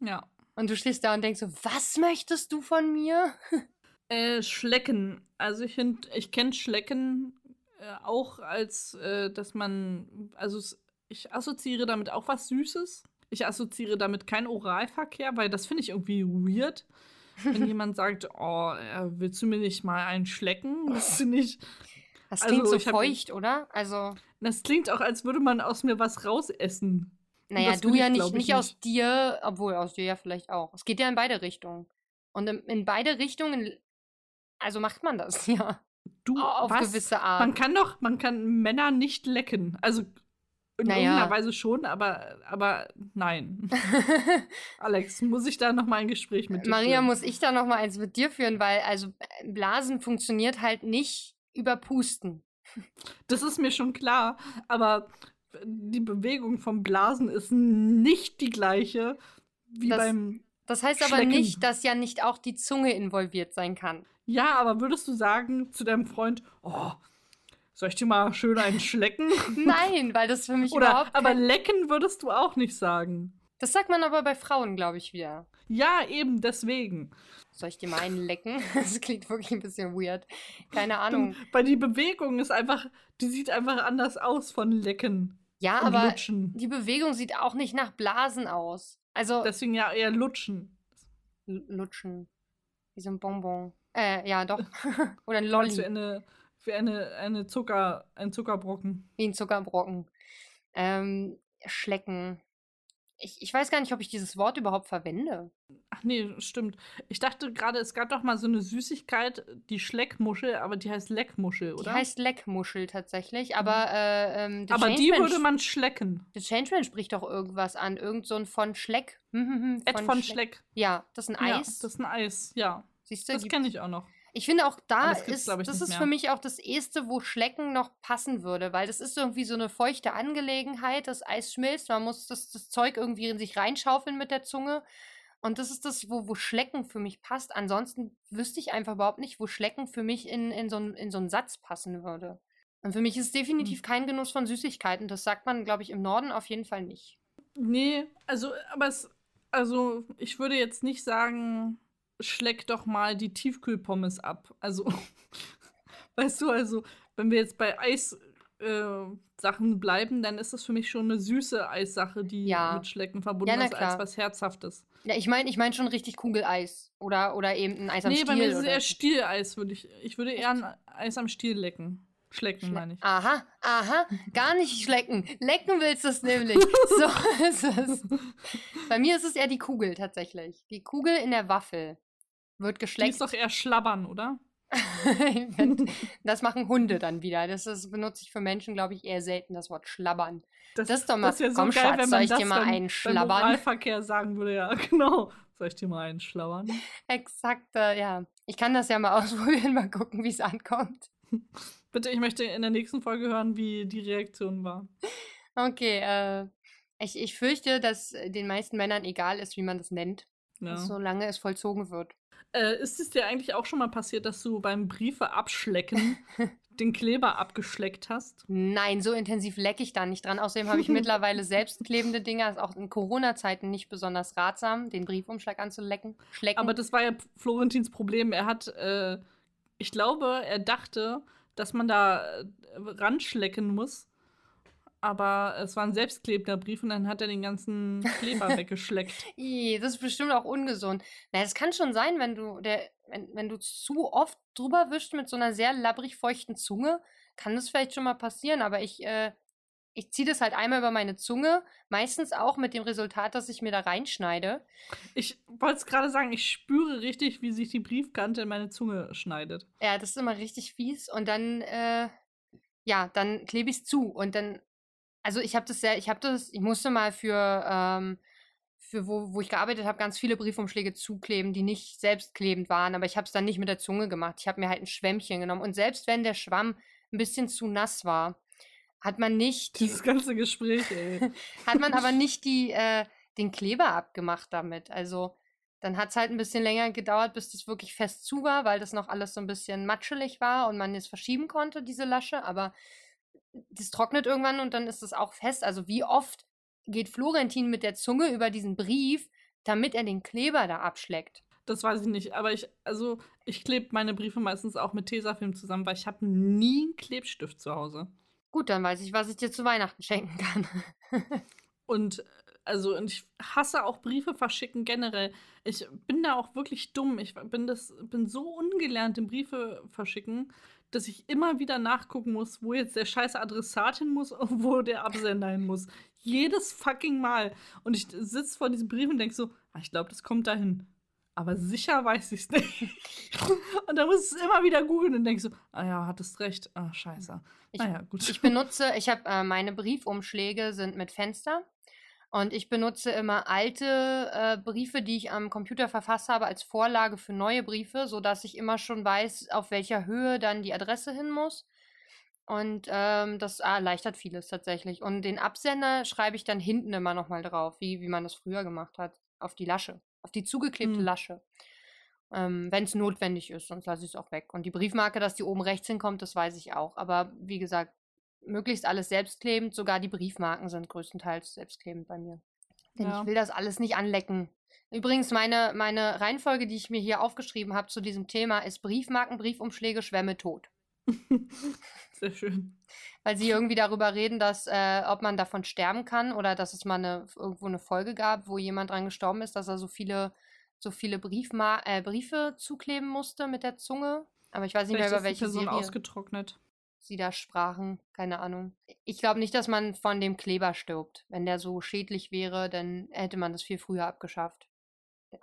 Ja. Und du stehst da und denkst so, was möchtest du von mir? Äh, Schlecken. Also ich finde, ich kenne Schlecken äh, auch als, äh, dass man, also ich assoziiere damit auch was Süßes. Ich assoziiere damit keinen Oralverkehr, weil das finde ich irgendwie weird. Wenn jemand sagt, oh, äh, willst du mir nicht mal einen schlecken? Das finde ich, Das Also, klingt so ich hab- feucht, oder? Also, das klingt auch, als würde man aus mir was rausessen. naja, du ja ich, nicht, nicht aus dir, obwohl aus dir ja vielleicht auch. Es geht ja in beide Richtungen. Und in, in beide Richtungen, also macht man das, ja. Du, Auf was? gewisse Art. Man kann doch, man kann Männer nicht lecken. Also in Naja. irgendeiner Weise schon, aber, aber nein. Alex, muss ich da noch mal ein Gespräch mit dir Maria, führen? muss ich da noch mal eins mit dir führen, weil also Blasen funktioniert halt nicht über Pusten. Das ist mir schon klar, aber die Bewegung vom Blasen ist nicht die gleiche wie Das- beim. Das heißt aber Schlecken. nicht, dass ja nicht auch die Zunge involviert sein kann. Ja, aber würdest du sagen zu deinem Freund, oh, soll ich dir mal schön einen schlecken? Nein, weil das für mich Oder, überhaupt aber lecken würdest du auch nicht sagen. Das sagt man aber bei Frauen, glaube ich, wieder. Ja, eben deswegen. Soll ich dir mal einen lecken? Das klingt wirklich ein bisschen weird. Keine Ahnung. Weil die Bewegung ist einfach, die sieht einfach anders aus von lecken Ja, aber lutschen. die Bewegung sieht auch nicht nach Blasen aus. Also Deswegen ja eher lutschen. Lutschen. Wie so ein Bonbon. Äh, ja, doch. Oder ein Lolli. eine, wie eine, eine Zucker, ein Zuckerbrocken. Wie ein Zuckerbrocken. Ähm, schlecken. Ich, ich weiß gar nicht, ob ich dieses Wort überhaupt verwende. Ach nee, stimmt. Ich dachte gerade, es gab doch mal so eine Süßigkeit, die Schleckmuschel, aber die heißt Leckmuschel, oder? Die heißt Leckmuschel tatsächlich, aber äh, ähm, aber die Changeman würde man schlecken. The Changeman spricht doch irgendwas an. Irgend so ein von Schleck. Hm, hm, hm, Ed von Schleck. Ja, das ist ein Ja, Eis. das ist ein Eis, ja. Siehst du? Das kenne ich auch noch. Ich finde auch da das ist, das ist mehr. für mich auch das erste, wo Schlecken noch passen würde, weil das ist irgendwie so eine feuchte Angelegenheit, das Eis schmilzt, man muss das, das Zeug irgendwie in sich reinschaufeln mit der Zunge. Und das ist das, wo, wo Schlecken für mich passt. Ansonsten wüsste ich einfach überhaupt nicht, wo Schlecken für mich in, in, so, einen- in so einen Satz passen würde. Und für mich ist es definitiv kein Genuss von Süßigkeiten. Das sagt man, glaube ich, im Norden auf jeden Fall nicht. Nee, also, aber es, also, ich würde jetzt nicht sagen, schleck doch mal die Tiefkühlpommes ab. Also, weißt du, also, wenn wir jetzt bei Eis äh, bleiben, dann ist das für mich schon eine süße Eissache, die Ja. mit Schlecken verbunden Ja, ist, als was Herzhaftes. Ja, ich meine ich mein schon richtig Kugeleis. Oder, oder eben ein Eis am nee, Stiel. bei mir ist es eher. Stieleis, würde ich. Ich würde eher ein Eis am Stiel lecken. Schlecken, Schle- meine ich. Aha, aha, gar nicht schlecken. Lecken willst du es nämlich. So ist es. Bei mir ist es eher die Kugel tatsächlich. Die Kugel in der Waffel wird Die geschleckt. ist doch eher schlabbern, oder? Das machen Hunde dann wieder. Das ist, benutze ich für Menschen, glaube ich, eher selten, das Wort schlabbern. Das ist doch mal- ja komm, Schatz, soll man ich dir das mal einen schlabbern? Oralverkehr sagen würde, ja, genau. Soll ich dir mal einen schlabbern? Exakt, äh, ja. Ich kann das ja mal ausprobieren, mal gucken, wie es ankommt. Bitte, ich möchte in der nächsten Folge hören, wie die Reaktion war. Okay, äh, ich, ich fürchte, dass äh, den meisten Männern egal ist, wie man das nennt, Ja. solange es vollzogen wird. Äh, ist es dir eigentlich auch schon mal passiert, dass du beim Briefe abschlecken den Kleber abgeschleckt hast? Nein, so intensiv lecke ich da nicht dran. Außerdem habe ich mittlerweile selbstklebende Dinger. Ist auch in Corona-Zeiten nicht besonders ratsam, den Briefumschlag anzulecken. Schlecken. Aber das war ja Florentins Problem. Er hat, äh, ich glaube, er dachte, dass man da äh, ranschlecken muss. Aber es war ein selbstklebender Brief und dann hat er den ganzen Kleber weggeschleckt. Das ist bestimmt auch ungesund. Na, das kann schon sein, wenn du der, wenn, wenn du zu oft drüber wischst mit so einer sehr labbrig feuchten Zunge, kann das vielleicht schon mal passieren. Aber ich, äh, ich ziehe das halt einmal über meine Zunge, meistens auch mit dem Resultat, dass ich mir da reinschneide. Ich wollte es gerade sagen, ich spüre richtig, wie sich die Briefkante in meine Zunge schneidet. Ja, das ist immer richtig fies. Und dann, äh, ja, dann klebe ich es zu. Und dann, also ich habe das sehr, ich habe das, ich musste mal für, ähm, für wo, wo ich gearbeitet habe, ganz viele Briefumschläge zukleben, die nicht selbstklebend waren. Aber ich habe es dann nicht mit der Zunge gemacht. Ich habe mir halt ein Schwämmchen genommen. Und selbst wenn der Schwamm ein bisschen zu nass war, hat man nicht die, Dieses ganze Gespräch, ey. hat man aber nicht die, äh, den Kleber abgemacht damit. Also dann hat es halt ein bisschen länger gedauert, bis das wirklich fest zu war, weil das noch alles so ein bisschen matschelig war und man es verschieben konnte, diese Lasche. Aber das trocknet irgendwann und dann ist es auch fest. Also wie oft geht Florentin mit der Zunge über diesen Brief, damit er den Kleber da abschleckt? Das weiß ich nicht, aber ich, also, ich klebe meine Briefe meistens auch mit Tesafilm zusammen, weil ich habe nie einen Klebstift zu Hause. Gut, dann weiß ich, was ich dir zu Weihnachten schenken kann. Und also und ich hasse auch Briefe verschicken generell. Ich bin da auch wirklich dumm. Ich bin das bin so ungelernt im Briefe verschicken, dass ich immer wieder nachgucken muss, wo jetzt der scheiße Adressat hin muss und wo der Absender hin muss. Jedes fucking Mal. Und ich sitze vor diesem Brief und denke so, ah, ich glaube, das kommt dahin. Aber sicher weiß ich es nicht. und dann muss ich es immer wieder googeln und denke so, ah ja, hattest recht. Ah, scheiße. Ich, naja, gut. ich benutze, ich habe äh, meine Briefumschläge sind mit Fenster. Und ich benutze immer alte äh, Briefe, die ich am Computer verfasst habe, als Vorlage für neue Briefe, sodass ich immer schon weiß, auf welcher Höhe dann die Adresse hin muss. Und ähm, das erleichtert vieles tatsächlich. Und den Absender schreibe ich dann hinten immer nochmal drauf, wie, wie man das früher gemacht hat, auf die Lasche, auf die zugeklebte Hm. Lasche. Ähm, Wenn es notwendig ist, sonst lasse ich es auch weg. Und die Briefmarke, dass die oben rechts hinkommt, das weiß ich auch. Aber wie gesagt, möglichst alles selbstklebend. Sogar die Briefmarken sind größtenteils selbstklebend bei mir. Denn Ja. ich will das alles nicht anlecken. Übrigens, meine, meine Reihenfolge, die ich mir hier aufgeschrieben habe zu diesem Thema, ist Briefmarken, Briefumschläge, Schwämme tot. Sehr schön. Weil sie irgendwie darüber reden, dass, äh, ob man davon sterben kann oder dass es mal eine, irgendwo eine Folge gab, wo jemand dran gestorben ist, dass er so viele, so viele Briefma äh, Briefe zukleben musste mit der Zunge. Aber ich weiß nicht Vielleicht mehr, ist über die welche Person Serie. ausgetrocknet. Sie da sprachen. Keine Ahnung. Ich glaube nicht, dass man von dem Kleber stirbt. Wenn der so schädlich wäre, dann hätte man das viel früher abgeschafft.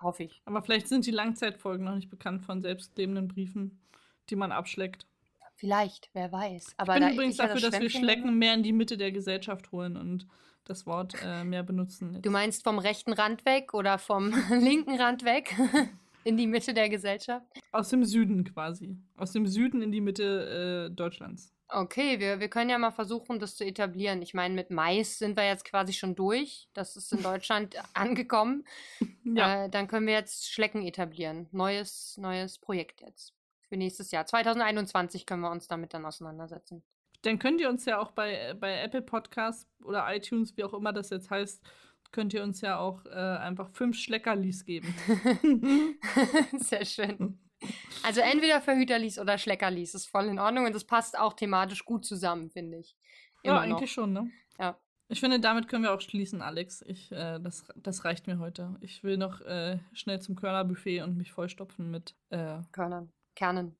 Hoffe ich. Aber vielleicht sind die Langzeitfolgen noch nicht bekannt von selbstklebenden Briefen, die man abschleckt. Vielleicht, wer weiß. Aber ich bin da übrigens ich dafür, dass wir Schlecken mehr in die Mitte der Gesellschaft holen und das Wort äh, mehr benutzen. Jetzt. Du meinst vom rechten Rand weg oder vom linken Rand weg? In die Mitte der Gesellschaft? Aus dem Süden quasi. Aus dem Süden in die Mitte äh, Deutschlands. Okay, wir, wir können ja mal versuchen, das zu etablieren. Ich meine, mit Mais sind wir jetzt quasi schon durch. Das ist in Deutschland angekommen. Ja. Äh, dann können wir jetzt Schlecken etablieren. Neues, neues Projekt jetzt. Für nächstes Jahr. 2021 können wir uns damit dann auseinandersetzen. Dann könnt ihr uns ja auch bei, äh, bei Apple Podcasts oder iTunes, wie auch immer das jetzt heißt, könnt ihr uns ja auch äh, einfach fünf Schleckerlis geben. Sehr schön. Also entweder Verhüterlies oder Schleckerlies ist voll in Ordnung und das passt auch thematisch gut zusammen, finde ich. ja, Immer noch. eigentlich schon, ne? Ja. Ich finde, damit können wir auch schließen, Alex. Ich, äh, das, das reicht mir heute. Ich will noch äh, schnell zum Körnerbuffet und mich vollstopfen mit, äh, Körnern. Kernen.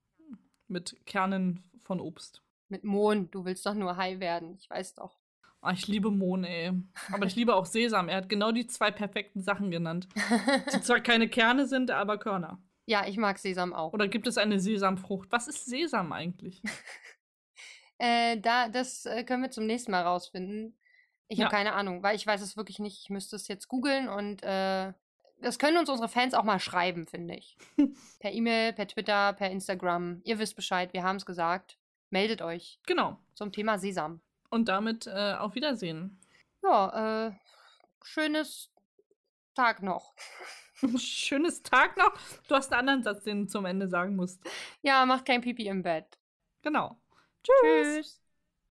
mit Kernen von Obst. Mit Mohn. Du willst doch nur high werden. Ich weiß doch. Ah, ich liebe Mohn, ey. Aber ich liebe auch Sesam. Er hat genau die zwei perfekten Sachen genannt. Die zwar keine Kerne sind, aber Körner. ja, ich mag Sesam auch. Oder gibt es eine Sesamfrucht? Was ist Sesam eigentlich? Äh, da, das äh, können wir zum nächsten Mal rausfinden. Ich Ja. habe keine Ahnung, weil ich weiß es wirklich nicht. Ich müsste es jetzt googeln und äh, das können uns unsere Fans auch mal schreiben, finde ich. per E-Mail, per Twitter, per Instagram. Ihr wisst Bescheid, wir haben es gesagt. Meldet euch Genau. zum Thema Sesam. Und damit äh, auf Wiedersehen. Ja, äh, schönes Tag noch. Schönes Tag noch. Du hast einen anderen Satz, den du zum Ende sagen musst. Ja, macht kein Pipi im Bett. Genau. Tschüss.